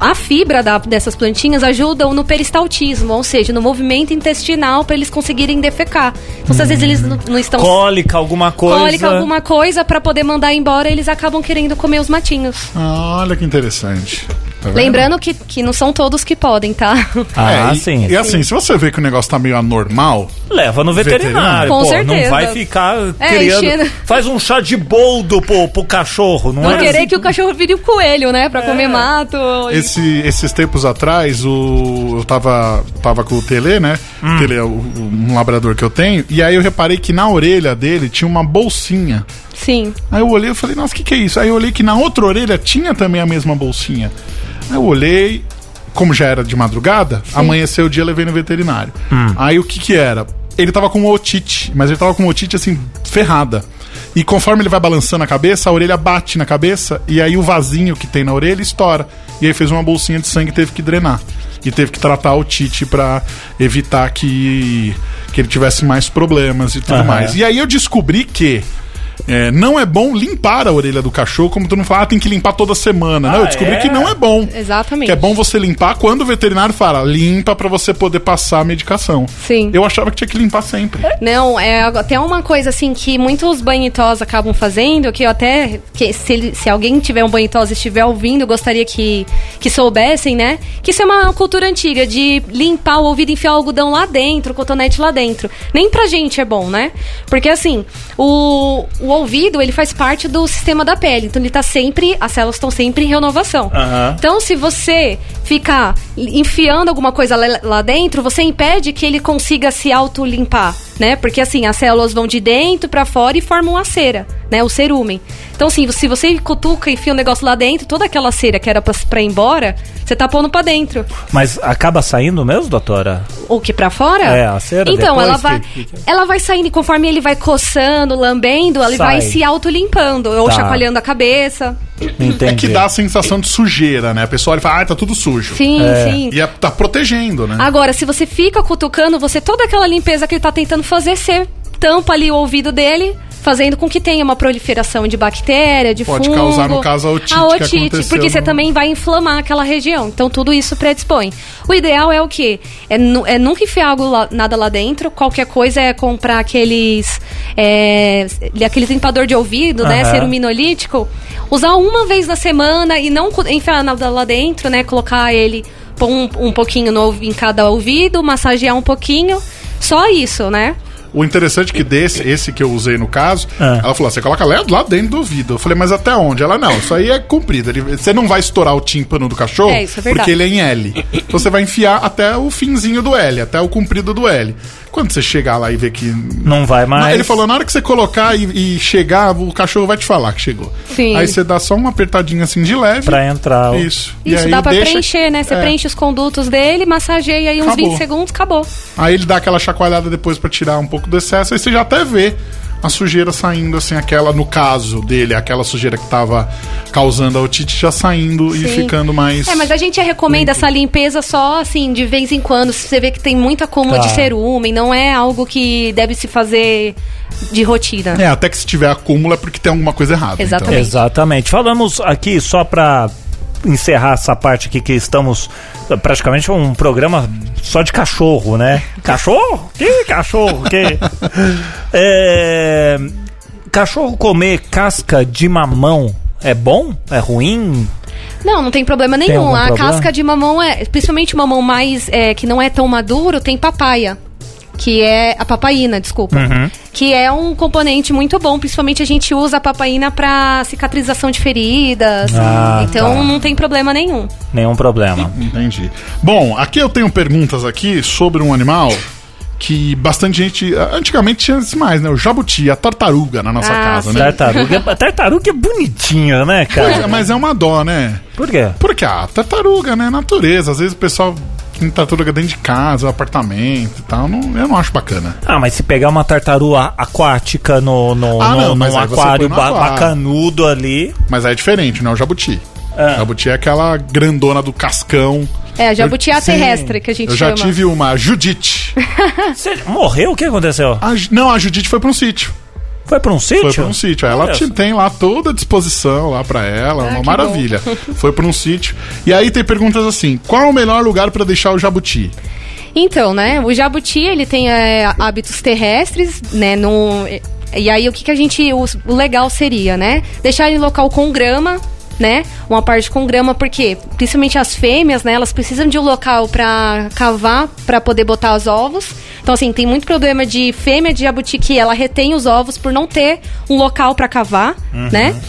A fibra da- dessas plantinhas ajudam no peristaltismo, ou seja, no movimento intestinal para eles conseguirem defecar. Então, se às vezes eles não, não estão Cólica, alguma coisa. cólica, alguma coisa para poder mandar embora, eles acabam querendo comer os matinhos. Ah, olha que interessante. Tá? Lembrando que, que não são todos que podem, tá? Ah, É, e- sim. E, assim, se você vê que o negócio tá meio anormal, Leva no veterinário. veterinário. Com pô, certeza. Não vai ficar É, criando. enchendo. Faz um chá de boldo pro, pro cachorro, não, Não é? querer que o cachorro vire o coelho, né? Pra comer mato. esse, esses tempos atrás, o, eu tava, tava com o Tele, né? Hum. O Tele é um labrador que eu tenho. E aí eu reparei que na orelha dele tinha uma bolsinha. Sim. Aí eu olhei e falei, nossa, o que, que é isso? Aí eu olhei que na outra orelha tinha também a mesma bolsinha. Eu olhei, como já era de madrugada, amanheceu o dia levei no veterinário. Aí o que que era? Ele tava com otite, mas ele tava com otite assim, ferrada. E conforme ele vai balançando a cabeça, a orelha bate na cabeça e aí o vasinho que tem na orelha estoura. E aí fez uma bolsinha de sangue e teve que drenar. E teve que tratar a otite pra evitar que, que ele tivesse mais problemas e tudo Aham. mais. E aí eu descobri que é, não é bom limpar a orelha do cachorro, como tu não fala, ah, tem que limpar toda semana. não, eu Ah, descobri é? que não é bom. Exatamente. Que é bom você limpar quando o veterinário fala, limpa pra você poder passar a medicação. Sim. Eu achava que tinha que limpar sempre. Não, é até uma coisa assim que muitos banhitós acabam fazendo, que eu até. Que se, se alguém tiver um banhitós e estiver ouvindo, eu gostaria que, que soubessem, né? Que isso é uma cultura antiga de limpar o ouvido, enfiar o algodão lá dentro, o cotonete lá dentro. Nem pra gente é bom, né? Porque assim, o, o ouvido, ele faz parte do sistema da pele. Então ele tá sempre. As células estão sempre em renovação. Aham. Então, se você ficar enfiando alguma coisa lá- lá dentro, você impede que ele consiga se auto-limpar, né? Porque assim, as células vão de dentro pra fora e formam a cera, né? O cerumen. Então, assim, se você cutuca e enfia um negócio lá dentro, toda aquela cera que era pra, pra ir embora, você tá pondo pra dentro. Mas acaba saindo mesmo, doutora? O que pra fora? É, a cera Então, ela vai, que- ela vai saindo e conforme ele vai coçando, lambendo, ele Sai. vai se auto-limpando ou Tá. chacoalhando a cabeça. Entendi. É que dá a sensação de sujeira, né? A pessoa olha e fala, ah, tá tudo sujo. Sim, É. sim. E é- tá protegendo, né? Agora, se você fica cutucando, você toda aquela limpeza que ele tá tentando fazer, você tampa ali o ouvido dele, fazendo com que tenha uma proliferação de bactéria, de Pode fungo. causar, no caso, a otite que aconteceu porque você no- também vai inflamar aquela região. Então, tudo isso predispõe. O ideal é o quê? É, é nunca enfiar algo lá- nada lá dentro. Qualquer coisa é comprar aqueles... É, aqueles limpador de ouvido, né? Aham. Ceruminolítico. Usar uma vez na semana e não enfiar nada lá dentro, né? Colocar ele... Pôr um, um pouquinho no, em cada ouvido, massagear um pouquinho. Só isso, né? O interessante é que desse, esse que eu usei no caso, Ah. ela falou: você coloca lá, lá dentro do ouvido. Eu falei, mas até onde? Ela, não, isso aí é comprido. Ele- você não vai estourar o tímpano do cachorro, É, isso é porque ele é em L. Então você vai enfiar até o finzinho do L, até o comprido do L. Quando você chegar lá e ver que. Não vai mais. Ele falou, na hora que você colocar e, e chegar, o cachorro vai te falar que chegou. Sim. Aí você dá só uma apertadinha assim de leve. Pra entrar. Isso. E Isso, aí dá pra deixa- preencher, né? Você é. preenche os condutos dele, massageia aí uns Acabou. 20 segundos, acabou. Aí ele dá aquela chacoalhada depois pra tirar um pouco do excesso, aí você já até vê a sujeira saindo, assim, aquela, no caso dele, aquela sujeira que tava causando a otite já saindo e Sim. ficando mais. É, mas a gente recomenda essa limpeza só, assim, de vez em quando, se você vê que tem muito acúmulo Tá. de cerumen, não é algo que deve se fazer de rotina. É, até que se tiver acúmulo é porque tem alguma coisa errada. Exatamente. Exatamente. Falamos aqui só pra encerrar essa parte aqui que estamos praticamente um programa só de cachorro, né? Cachorro? Que cachorro? Que? É, Cachorro comer casca de mamão é bom? É ruim? Não, não tem problema Tem nenhum. algum a problema? casca de mamão é, principalmente o mamão mais é, que não é tão maduro, tem papaya. Que é a papaina, desculpa. Uhum. Que é um componente muito bom. Principalmente a gente usa a papaina pra cicatrização de feridas. Ah, então tá. não tem problema nenhum. Nenhum problema. Entendi. Bom, aqui eu tenho perguntas aqui sobre um animal que bastante gente. Antigamente tinha mais, né? O jabuti, a tartaruga na nossa Ah, casa, sim. né? Tartaruga, tartaruga é bonitinha, né, Pois é, cara? mas é uma dó, né? Por quê? Porque a tartaruga, né? Natureza. Às vezes o pessoal tartaruga dentro de casa, apartamento e tal. Não, eu não acho bacana. Ah, mas se pegar uma tartaruga aquática no, no, Ah, no- não, num aquário ba- aquário. bacanudo ali. Mas aí é diferente, né? O jabuti. Ah. O jabuti é aquela grandona do cascão. É, a jabutia Sim. terrestre que a gente Eu já chama. tive uma Judite. Você morreu? O que aconteceu? A não, a Judite foi pra um sítio. Foi pra um sítio? Foi pra um sítio. Aí Ela te- tem lá toda a disposição lá pra ela, uma Ah, que maravilha. Foi pra um sítio. E aí tem perguntas assim: qual é o melhor lugar pra deixar o jabuti? Então, né, o jabuti, ele tem é, hábitos terrestres, né, no, e aí o que, que a gente, o, o legal seria, né, deixar ele em local com grama, né, uma parte com grama, porque principalmente as fêmeas, né, elas precisam de um local pra cavar, pra poder botar os ovos, então assim, tem muito problema de fêmea de jabuti ela retém os ovos por não ter um local pra cavar, né,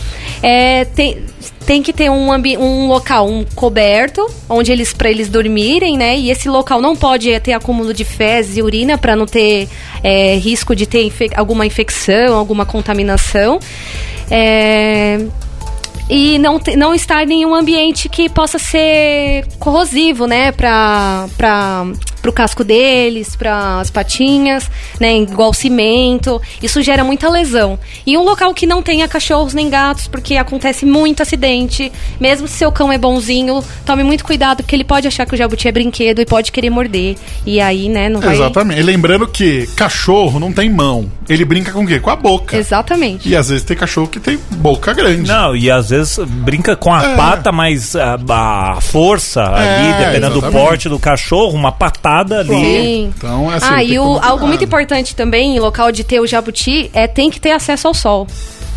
é, tem, tem que ter um, um local um coberto onde eles para eles dormirem, né? E esse local não pode ter acúmulo de fezes e urina para não ter é, risco de ter infe- alguma infecção, alguma contaminação. É, e não, não estar em um ambiente que possa ser corrosivo, né, para para o casco deles, para as patinhas, né, igual cimento. Isso gera muita lesão. E um local que não tenha cachorros nem gatos, porque acontece muito acidente. Mesmo se seu cão é bonzinho, tome muito cuidado, porque ele pode achar que o jabuti é brinquedo e pode querer morder. E aí, né, não vai. Exatamente. E lembrando que cachorro não tem mão. Ele brinca com o quê? Com a boca. Exatamente. E às vezes tem cachorro que tem boca grande. Não, e às vezes brinca com a É. pata, mas a, a força ali, É, dependendo do exatamente. porte do cachorro, uma patada ali. Sim. Então, assim, ah, e o- algo muito importante também em local de ter o jabuti é tem que ter acesso ao sol.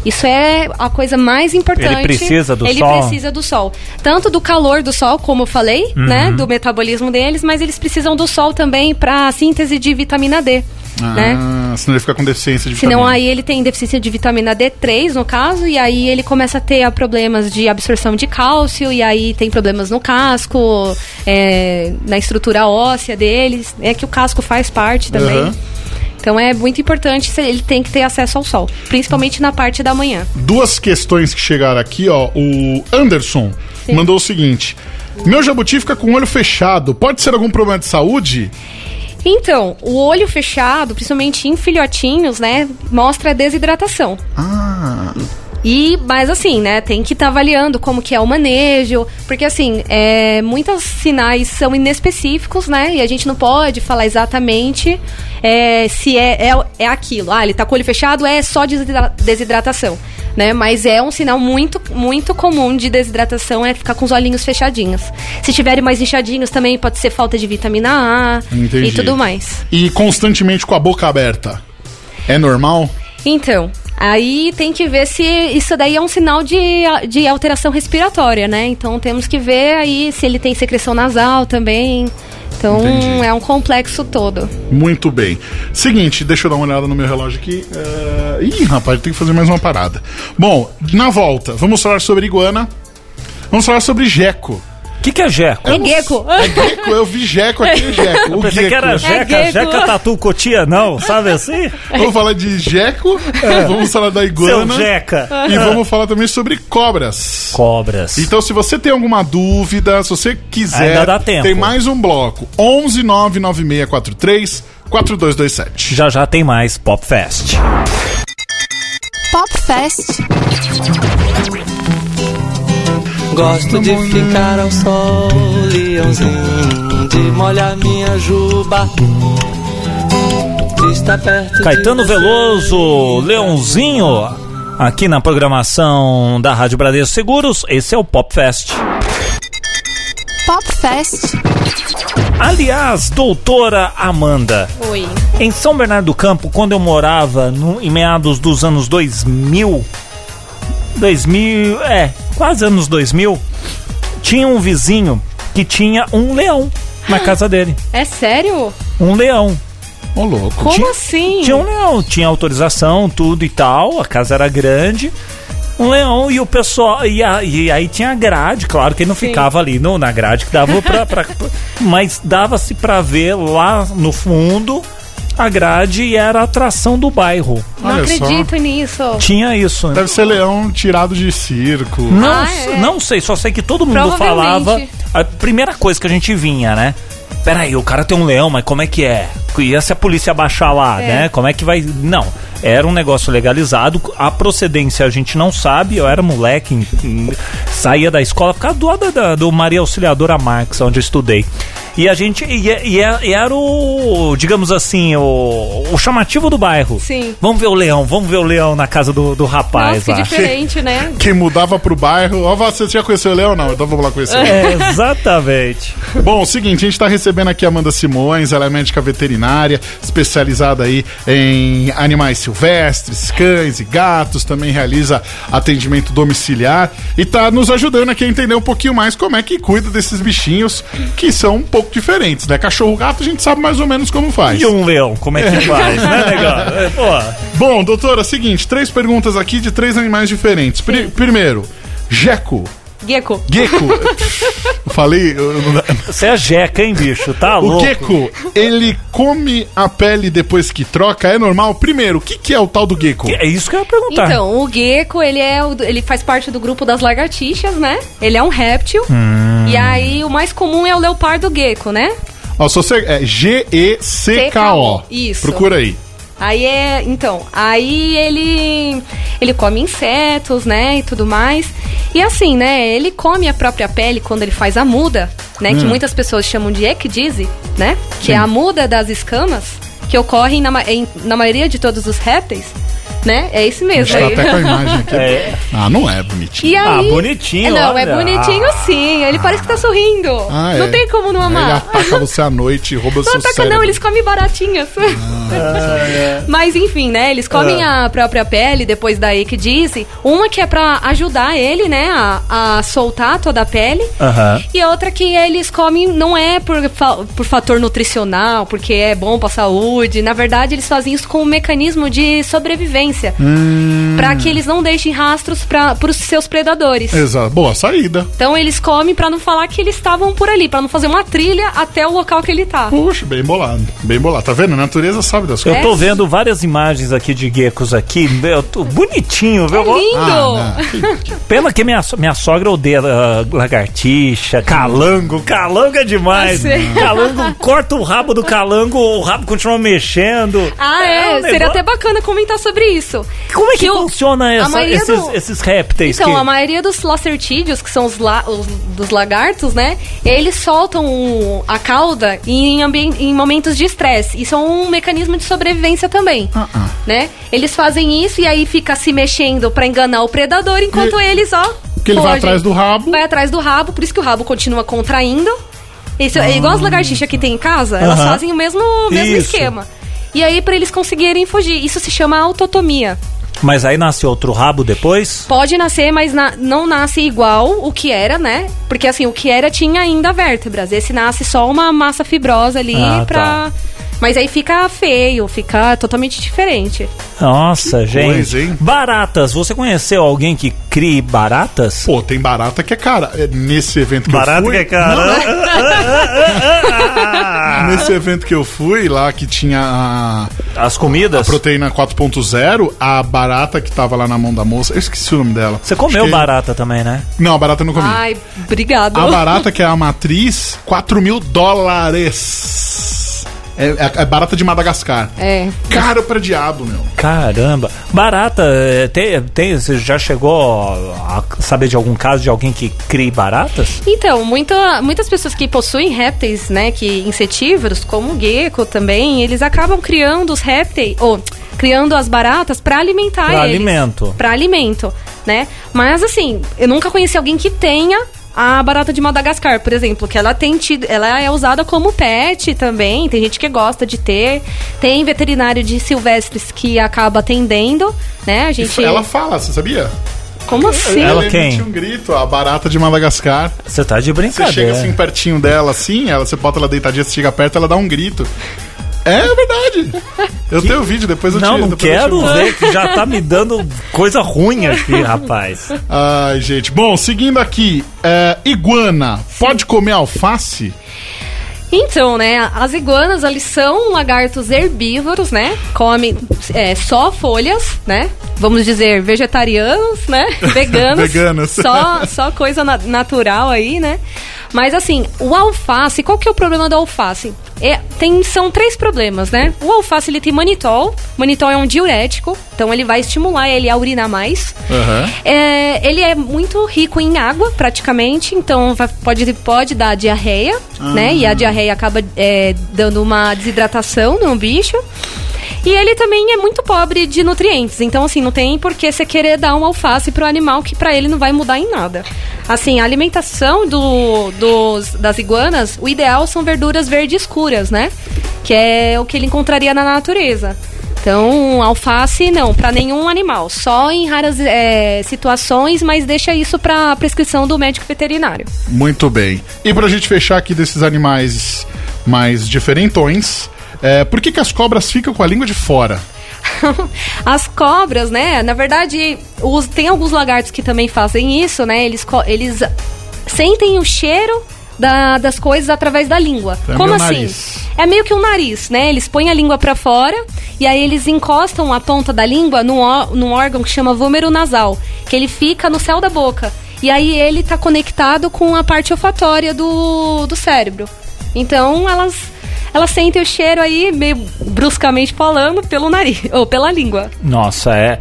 Isso é a coisa mais importante. Ele precisa do Ele sol? precisa do sol. Tanto do calor do sol, como eu falei, Uhum. né? Do metabolismo deles, mas eles precisam do sol também para síntese de vitamina D. né? Ah, senão ele fica com deficiência de Senão vitamina. aí ele tem deficiência de vitamina D3, no caso, e aí ele começa a ter problemas de absorção de cálcio, e aí tem problemas no casco, é, na estrutura óssea deles, é que o casco faz parte também. Aham. Então é muito importante, ele tem que ter acesso ao sol, principalmente na parte da manhã. Duas questões que chegaram aqui, ó. O Anderson Sim. mandou o seguinte: Meu jabuti fica com o olho fechado. Pode ser algum problema de saúde? Então, o olho fechado, principalmente em filhotinhos, né, mostra desidratação. Ah. E, mas assim, né, tem que estar avaliando como que é o manejo, porque assim, é, muitos sinais são inespecíficos, né, e a gente não pode falar exatamente é, se é, é, é aquilo. Ah, ele tá com o olho fechado, é só desidra- desidratação, né, mas é um sinal muito, muito comum de desidratação, é ficar com os olhinhos fechadinhos. Se tiverem mais inchadinhos também pode ser falta de vitamina A Entendi. e tudo mais. E constantemente com a boca aberta. É normal? Então, aí tem que ver se isso daí é um sinal de, de alteração respiratória, né? Então temos que ver aí se ele tem secreção nasal também. Então Entendi. é um complexo todo. Muito bem. Seguinte, deixa eu dar uma olhada no meu relógio aqui. É, Ih, rapaz, tem que fazer mais uma parada. Bom, na volta, vamos falar sobre iguana. Vamos falar sobre geco. O que, que é jeco? É gecko. É gecko, eu vi geco aqui, é geco. Eu O pensei que era jeca, gecko. jeca tatu cotia, não, sabe assim? Vamos falar de geco, vamos falar da Seu iguana. jeca. E vamos falar também sobre cobras. Cobras. Então, se você tem alguma dúvida, se você quiser, Ainda dá tempo. tem mais um bloco. 11 99643 4227. Já já tem mais Pop Fest. Pop Fest. Gosto de ficar ao sol, leãozinho, de molhar minha juba. Estar perto de Caetano. Veloso, Leãozinho, aqui na programação da Rádio Bradesco Seguros, esse é o Pop Fest. Pop Fest. Aliás, doutora Amanda, Oi. em São Bernardo do Campo, quando eu morava no- em meados dos anos 2000, 2000, é, quase anos 2000, tinha um vizinho que tinha um leão na casa dele. É sério? Um leão. Ô, louco. Como Tinha- assim? Tinha um leão, tinha autorização, tudo e tal, a casa era grande. Um leão e o pessoal. E, a- e aí tinha a grade, claro que ele não Sim. ficava ali no, na grade que dava pra. pra- mas dava-se pra ver lá no fundo a grade e era a atração do bairro. Não Olha só. acredito nisso. Tinha isso. Deve ser leão tirado de circo. Não, Ah, é. não sei, só sei que todo mundo falava. A primeira coisa que a gente vinha, né? Peraí, o cara tem um leão, mas como é que é? E se a polícia baixar lá, É. né? Como é que vai. Não. Era um negócio legalizado. A procedência a gente não sabe. Eu era moleque, em- em- saía da escola, ficava do lado da- do Maria Auxiliadora Marx, onde eu estudei. E a gente. E, e- e era o. Digamos assim, o, o chamativo do bairro. Sim. Vamos ver o leão, vamos ver o leão na casa do, do rapaz Nossa, que diferente, né? Quem mudava pro bairro. Ó, você já conheceu o leão? Não, então vamos lá conhecer o leão. É, exatamente. Bom, o seguinte, a gente tá recebendo aqui a Amanda Simões, ela é médica veterinária, especializada aí em animais silvestres, cães e gatos, também realiza atendimento domiciliar e tá nos ajudando aqui a entender um pouquinho mais como é que cuida desses bichinhos que são um pouco diferentes, né? Cachorro gato a gente sabe mais ou menos como faz. E um leão, como é que faz, né, legal? É, Bom, doutora, seguinte, três perguntas aqui de três animais diferentes. Pri- primeiro, Geco. Gecko. Gecko. Falei. eu você é jeca, hein, bicho? Tá O louco? gecko, ele come a pele depois que troca? É normal? Primeiro, o que, que é o tal do gecko? É isso que eu ia perguntar. Então, o gecko, ele é o- ele faz parte do grupo das lagartixas, né? Ele é um réptil. Hum. E aí o mais comum é o leopardo gecko, né? Ó, se você, é G-E-C-K-O. Isso. Procura aí. Aí é, então, aí ele ele come insetos, né, e tudo mais. E assim, né, ele come a própria pele quando ele faz a muda, né, Hum. que muitas pessoas chamam de ecdise, né, que é a muda das escamas que ocorre na, em- na maioria de todos os répteis, né? É isso A mesmo. gente tá aí. até com a imagem aqui. É. Ah, não é bonitinho. Aí, Ah, bonitinho, É, Não, é olha. bonitinho sim. Ele parece que tá sorrindo. Ah, não é. tem como não Ele amar. ataca você à noite e rouba Não seu ataca cérebro. não, eles comem baratinhas. Mas enfim, né? Eles comem a própria pele depois da ecdise. Uma que é pra ajudar ele, né? A, a soltar toda a pele. E outra que eles comem não é por, por fator nutricional, porque é bom pra saúde. Na verdade, eles fazem isso com um mecanismo de sobrevivência. Hum. Pra que eles não deixem rastros para os seus predadores. Exato. Boa saída. Então eles comem pra não falar que eles estavam por ali, pra não fazer uma trilha até o local que ele tá. Puxa, bem bolado. Bem bolado. Tá vendo? A natureza sabe das Eu coisas. tô vendo várias imagens aqui de geckos aqui. Eu tô bonitinho, viu? É lindo! Ah. Pena que minha, minha sogra odeia ah, lagartixa, calango. Calango é demais. Eu. Calango, corta o rabo do calango, o rabo continua mexendo. Ah, é, um seria negócio- até bacana comentar sobre isso. Como é que, o- funciona a essa- maioria esses, do- esses répteis? Então, que... a maioria dos lacertídeos, que são os, la- os- dos lagartos, né? Eles soltam o- a cauda em, em momentos de estresse. Isso é um mecanismo de sobrevivência também, Ah, ah. né? Eles fazem isso e aí fica se mexendo pra enganar o predador, enquanto E- eles, ó... Que ele vai atrás do rabo. Vai atrás do rabo, por isso que o rabo continua contraindo. Isso é igual as lagartixas que tem em casa, elas Aham. fazem o mesmo, mesmo Isso. esquema. E aí, pra eles conseguirem fugir, isso se chama autotomia. Mas aí nasce outro rabo depois? Pode nascer, mas na- não nasce igual o que era, né? Porque assim, o que era tinha ainda vértebras. Esse nasce só uma massa fibrosa ali Ah, pra. Mas aí fica feio, fica totalmente diferente. Nossa, gente. coisa, hein? Baratas. Você conheceu alguém que crie baratas? Pô, tem barata que é cara. É, Nesse evento que Barata eu fui. que é cara. Nesse evento que eu fui, lá que tinha a, As comidas? a proteína 4.0, a barata que tava lá na mão da moça. Eu esqueci o nome dela. Você comeu barata também, né? Não, a barata eu não comi. Ai, obrigado. A barata, que é a matriz, 4 mil dólares. É, é- é barata de Madagascar. É. Caro pra diabo, meu. Caramba. Barata, é, tem, tem, você já chegou a saber de algum caso de alguém que crie baratas? Então, muita, muitas pessoas que possuem répteis, né, que insetívoros, como o gecko também, eles acabam criando os répteis, ou criando as baratas para alimentar Pra eles. alimento. Para alimento, né? Mas assim, eu nunca conheci alguém que tenha a barata de Madagascar, por exemplo, que ela tem tido, ela é usada como pet também, tem gente que gosta de ter. Tem veterinário de silvestres que acaba atendendo, né? A gente Ela fala, você sabia? Como assim? Ela emite quem? um grito, a barata de Madagascar. Você tá de Você brincadeira. chega assim pertinho dela, assim, ela, você bota ela deitadinha, você chega perto, ela dá um grito. É verdade. Eu tenho o vídeo, depois eu Não, te não te quero ver que já tá me dando coisa ruim aqui, rapaz. Ai, gente. Bom, seguindo aqui, é, iguana pode comer alface? Então, né, as iguanas, eles são lagartos herbívoros, né? Comem é, só folhas, né? Vamos dizer, vegetarianos, né? Veganos. Veganos. Só, só coisa na- natural aí, né? Mas assim, o alface, qual que é o problema do alface? É, tem, são três problemas, né? O alface, ele tem manitol. Manitol é um diurético, então ele vai estimular ele a urinar mais. Aham. É, ele é muito rico em água, praticamente, então vai- pode, pode dar diarreia, né? E a diarreia acaba é, dando uma desidratação no bicho. E ele também é muito pobre de nutrientes, então assim, não tem por que você querer dar um alface pro animal que pra ele não vai mudar em nada. Assim, a alimentação do, dos, das iguanas, o ideal são verduras verdes escuras, né? Que é o que ele encontraria na natureza. Então, alface não, para nenhum animal, só em raras é, situações, mas deixa isso para prescrição do médico veterinário. Muito bem. E pra gente fechar aqui desses animais mais diferentões, é, por que, que as cobras ficam com a língua de fora? As cobras, né? Na verdade, os, tem alguns lagartos que também fazem isso, né? Eles, eles sentem o cheiro da- das coisas através da língua. É Como assim? nariz. É meio que um nariz, né? Eles põem a língua pra fora e aí eles encostam a ponta da língua num, num órgão que chama vômero nasal, que ele fica no céu da boca. E aí ele tá conectado com a parte olfatória do, do cérebro. Então elas elas sentem o cheiro aí, meio bruscamente falando, pelo nariz, ou pela língua. Nossa, é,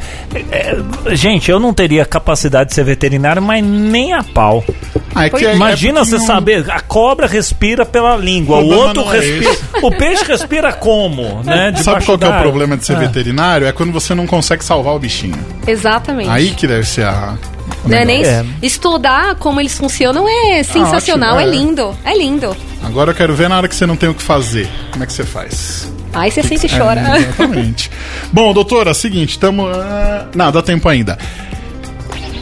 é- Gente, eu não teria capacidade de ser veterinário, mas nem a pau. Ah, é que é- Imagina é você não- saber, a cobra respira pela língua, o problema outro é respira. o peixe respira como? Né? Sabe qual que é o problema de ser Ah. veterinário? É quando você não consegue salvar o bichinho. Exatamente. Aí que deve ser a. Né, nem É. Estudar como eles funcionam é sensacional, ótimo, é é. lindo, é lindo. Agora eu quero ver na hora que você não tem o que fazer. Como é que você faz? Aí você sempre É, chora. exatamente. Bom, doutora, seguinte, estamos. não, dá tempo ainda.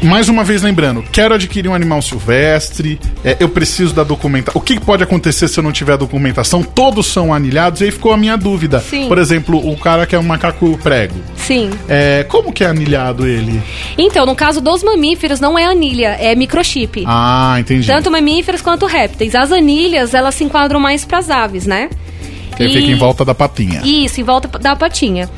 Mais uma vez lembrando, quero adquirir um animal silvestre, é, eu preciso da documentação. O que pode acontecer se eu não tiver documentação? Todos são anilhados, e aí ficou a minha dúvida. Sim. Por exemplo, o cara que é um macaco prego. Sim. É, como que é anilhado ele? Então, no caso dos mamíferos, não é anilha, é microchip. Ah, entendi. Tanto mamíferos quanto répteis. As anilhas, elas se enquadram mais pras aves, né? que e- fica em volta da patinha. Isso, em volta da patinha.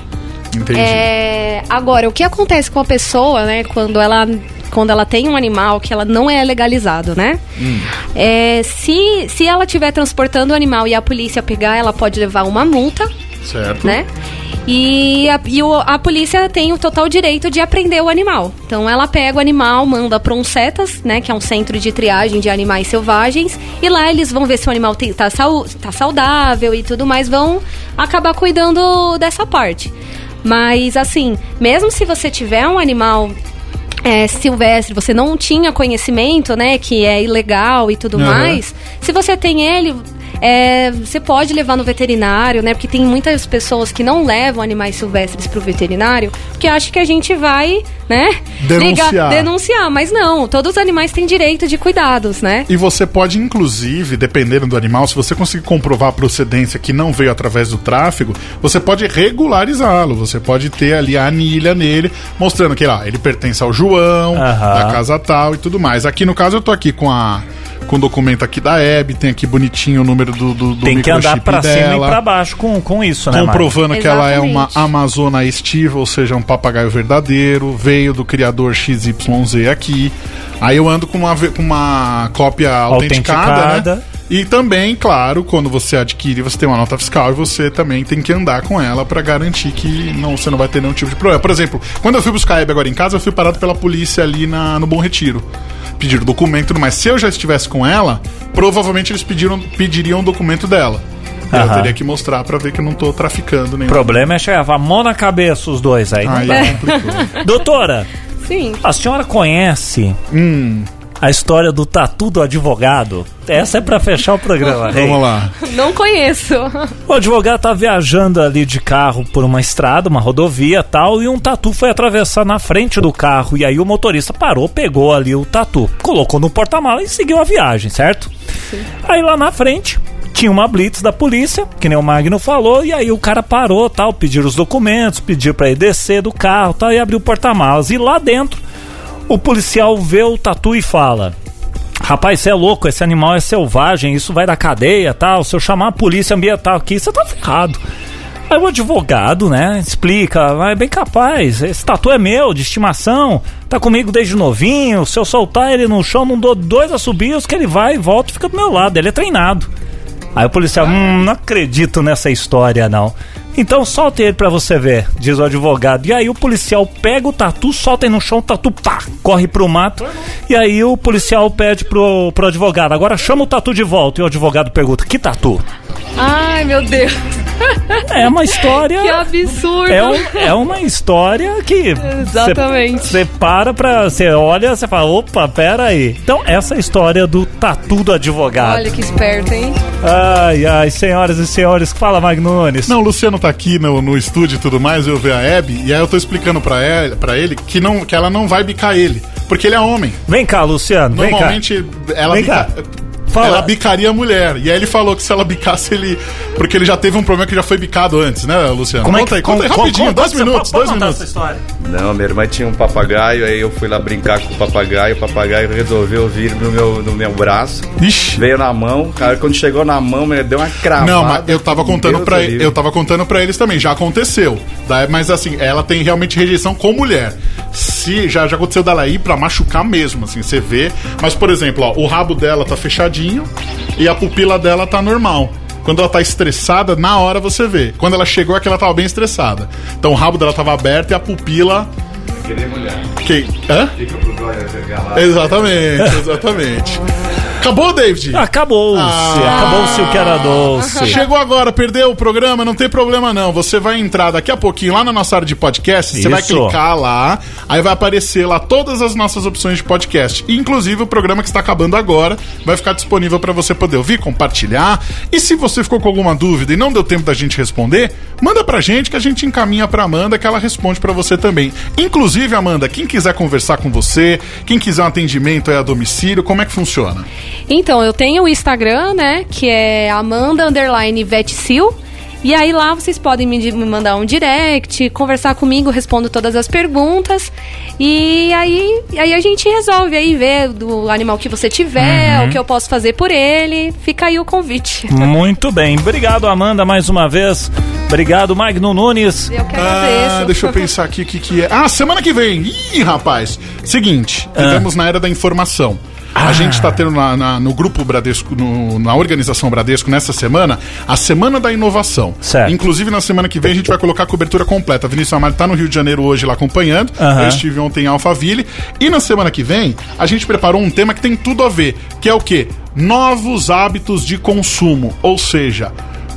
Entendi. É, agora, o que acontece com a pessoa, né, quando ela, quando ela tem um animal que ela não é legalizado, né? Hum. É, se, se ela estiver transportando o animal e a polícia pegar, ela pode levar uma multa, Certo. né? E, a, e o- a polícia tem o total direito de apreender o animal. Então ela pega o animal, manda para um CETAS, né, que é um centro de triagem de animais selvagens, e lá eles vão ver se o animal tem, tá, tá saudável e tudo mais, vão acabar cuidando dessa parte. Mas assim, mesmo se você tiver um animal é, silvestre, você não tinha conhecimento, né, que é ilegal e tudo Aham. mais, se você tem ele, é, você pode levar no veterinário, né, porque tem muitas pessoas que não levam animais silvestres pro veterinário, porque acham que a gente vai, né, Denunciar. denunciar, mas não, todos os animais têm direito de cuidados, né? E você pode, inclusive, dependendo do animal, se você conseguir comprovar a procedência que não veio através do tráfego, você pode regularizá-lo. Você pode ter ali a anilha nele, mostrando que lá, ele pertence ao João, da casa tal e tudo mais. Aqui no caso eu tô aqui com a com o documento aqui da Hebe, tem aqui bonitinho o número do, do, do Tem que andar microchip pra cima e dela. pra baixo com, com isso, né, Mari? Comprovando que ela é uma Exatamente. Amazona estiva, ou seja, um papagaio verdadeiro, veio do criador XYZ aqui. Aí eu ando com uma, com uma cópia autenticada, Autenticada. né? E também, claro, quando você adquire, você tem uma nota fiscal e você também tem que andar com ela pra garantir que não, você não vai ter nenhum tipo de problema. Por exemplo, quando eu fui buscar a Hebe agora em casa, eu fui parado pela polícia ali na, no Bom Retiro. Pediram documento e tudo mais. Se eu já estivesse com ela, provavelmente eles pediram, pediriam o documento dela. E Eu Aham. teria que mostrar pra ver que eu não tô traficando O nenhum. problema é chegar a mão na cabeça os dois aí. Aí complicou. Doutora, Sim. a senhora conhece hum, a história do tatu do advogado? Essa é pra fechar o programa. rei. vamos lá. Não conheço. O advogado tá viajando ali de carro por uma estrada, uma rodovia tal, e um tatu foi atravessar na frente do carro. E aí o motorista parou, pegou ali o tatu, colocou no porta-mala e seguiu a viagem, certo? Aí lá na frente tinha uma blitz da polícia, que nem o Magno falou, e aí o cara parou, tal, pediu os documentos, pediu pra ele descer do carro, tal, e abriu o porta-malas. E lá dentro, o policial vê o tatu e fala: Rapaz, você é louco, esse animal é selvagem, isso vai da cadeia tal. Se eu chamar a polícia ambiental aqui, você tá ferrado. Aí o advogado, né, explica, mas bem capaz, esse tatu é meu, de estimação, tá comigo desde novinho, se eu soltar ele no chão, não dou dois assobios que ele vai e volta e fica do meu lado, ele é treinado. Aí o policial, hum, não acredito nessa história não. Então solte ele pra você ver, diz o advogado. E aí o policial pega o tatu, solta ele no chão, o tatu pá, corre pro mato. E aí o policial pede pro, pro advogado, agora chama o tatu de volta. E o advogado pergunta, que tatu? Ai, meu Deus. É uma história... Que absurdo. É, um- é uma história que. Exatamente. Você para pra. Você olha, você fala, opa, pera aí. Então, essa é a história do tatu do advogado. Olha que esperto, hein? Ai, ai, senhoras e senhores, fala, Magnunes. Não, o Luciano tá aqui no, no estúdio e tudo mais, eu ver a Hebe, e aí eu tô explicando pra, ele, pra ele que, não, que ela não vai bicar ele, porque ele é homem. Vem cá, Luciano, vem cá. Normalmente, ela, Vem bica- cá. Fala. ela bicaria a mulher. E aí ele falou que se ela bicasse ele. Porque ele já teve um problema que já foi bicado antes, né, Luciano? Como é conta que aí, conta aí rapidinho, como- dois minutos, dois minutos. essa história? Não, minha irmã tinha um papagaio, aí eu fui lá brincar com o papagaio, o papagaio resolveu vir no meu, no meu braço, Ixi. veio na mão, cara, quando chegou na mão, me deu uma cravada. Não, mas eu tava contando livre. eu tava contando para eles também, já aconteceu. Mas assim, ela tem realmente rejeição com mulher. Se já já aconteceu dela ir pra machucar mesmo, assim, você vê. Mas por exemplo, ó, o rabo dela tá fechadinho e a pupila dela tá normal. Quando ela tá estressada, na hora você vê. Quando ela chegou é que ela tava bem estressada. Então o rabo dela tava aberto e a pupila que hã? Fica pro. Exatamente, exatamente. Acabou, David? Acabou-se, Ah. acabou-se o que era doce. Chegou agora, perdeu o programa, não tem problema não. Você vai entrar daqui a pouquinho lá na nossa área de podcast, você vai clicar lá, aí vai aparecer lá todas as nossas opções de podcast. Inclusive o programa que está acabando agora vai ficar disponível para você poder ouvir, compartilhar. E se você ficou com alguma dúvida e não deu tempo da gente responder, manda pra gente que a gente encaminha pra Amanda que ela responde pra você também. Inclusive, Amanda, quem quiser conversar com você, quem quiser um atendimento aí a domicílio, como é que funciona? Então, eu tenho o Instagram, né? Que é Amanda Underline Vetsil. E aí lá vocês podem me, mandar um direct, conversar comigo, respondo todas as perguntas. E aí, aí a gente resolve aí ver do animal que você tiver, Uhum. o que eu posso fazer por ele. Fica aí o convite. Muito bem, obrigado, Amanda, mais uma vez. Obrigado, Magno Nunes. Eu que agradeço. Ah, deixa eu pensar aqui o que, que é. Ah, semana que vem. Ih, rapaz. Seguinte, Ah. vivemos na era da informação. A gente tá tendo na- na- no grupo Bradesco, no- na organização Bradesco, nessa semana, a Semana da Inovação. Certo. Inclusive, na semana que vem, a gente vai colocar a cobertura completa. A Vinícius Amaro tá no Rio de Janeiro hoje lá acompanhando. Eu estive ontem em Alphaville. E na semana que vem, a gente preparou um tema que tem tudo a ver, que é o quê? Novos hábitos de consumo. Ou seja,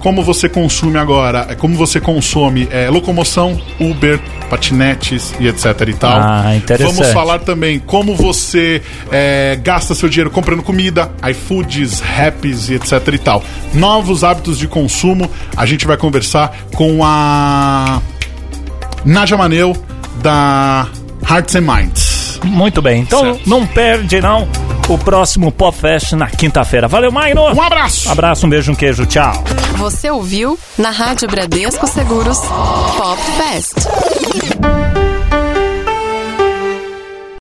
como você consome agora, é, como você consome é, locomoção, Uber, patinetes e etc e tal. Ah, interessante. Vamos falar também como você é, gasta seu dinheiro comprando comida, iFoods, Rappies e etc e tal. Novos hábitos de consumo. A gente vai conversar com a Nadia Maneu da Hearts and Minds. Muito bem, então Certo. não perde não o próximo Pop Fest na quinta-feira. Valeu, Magno! Um abraço! Abraço, um beijo, um queijo, tchau. Você ouviu na Rádio Bradesco Seguros Pop Fest.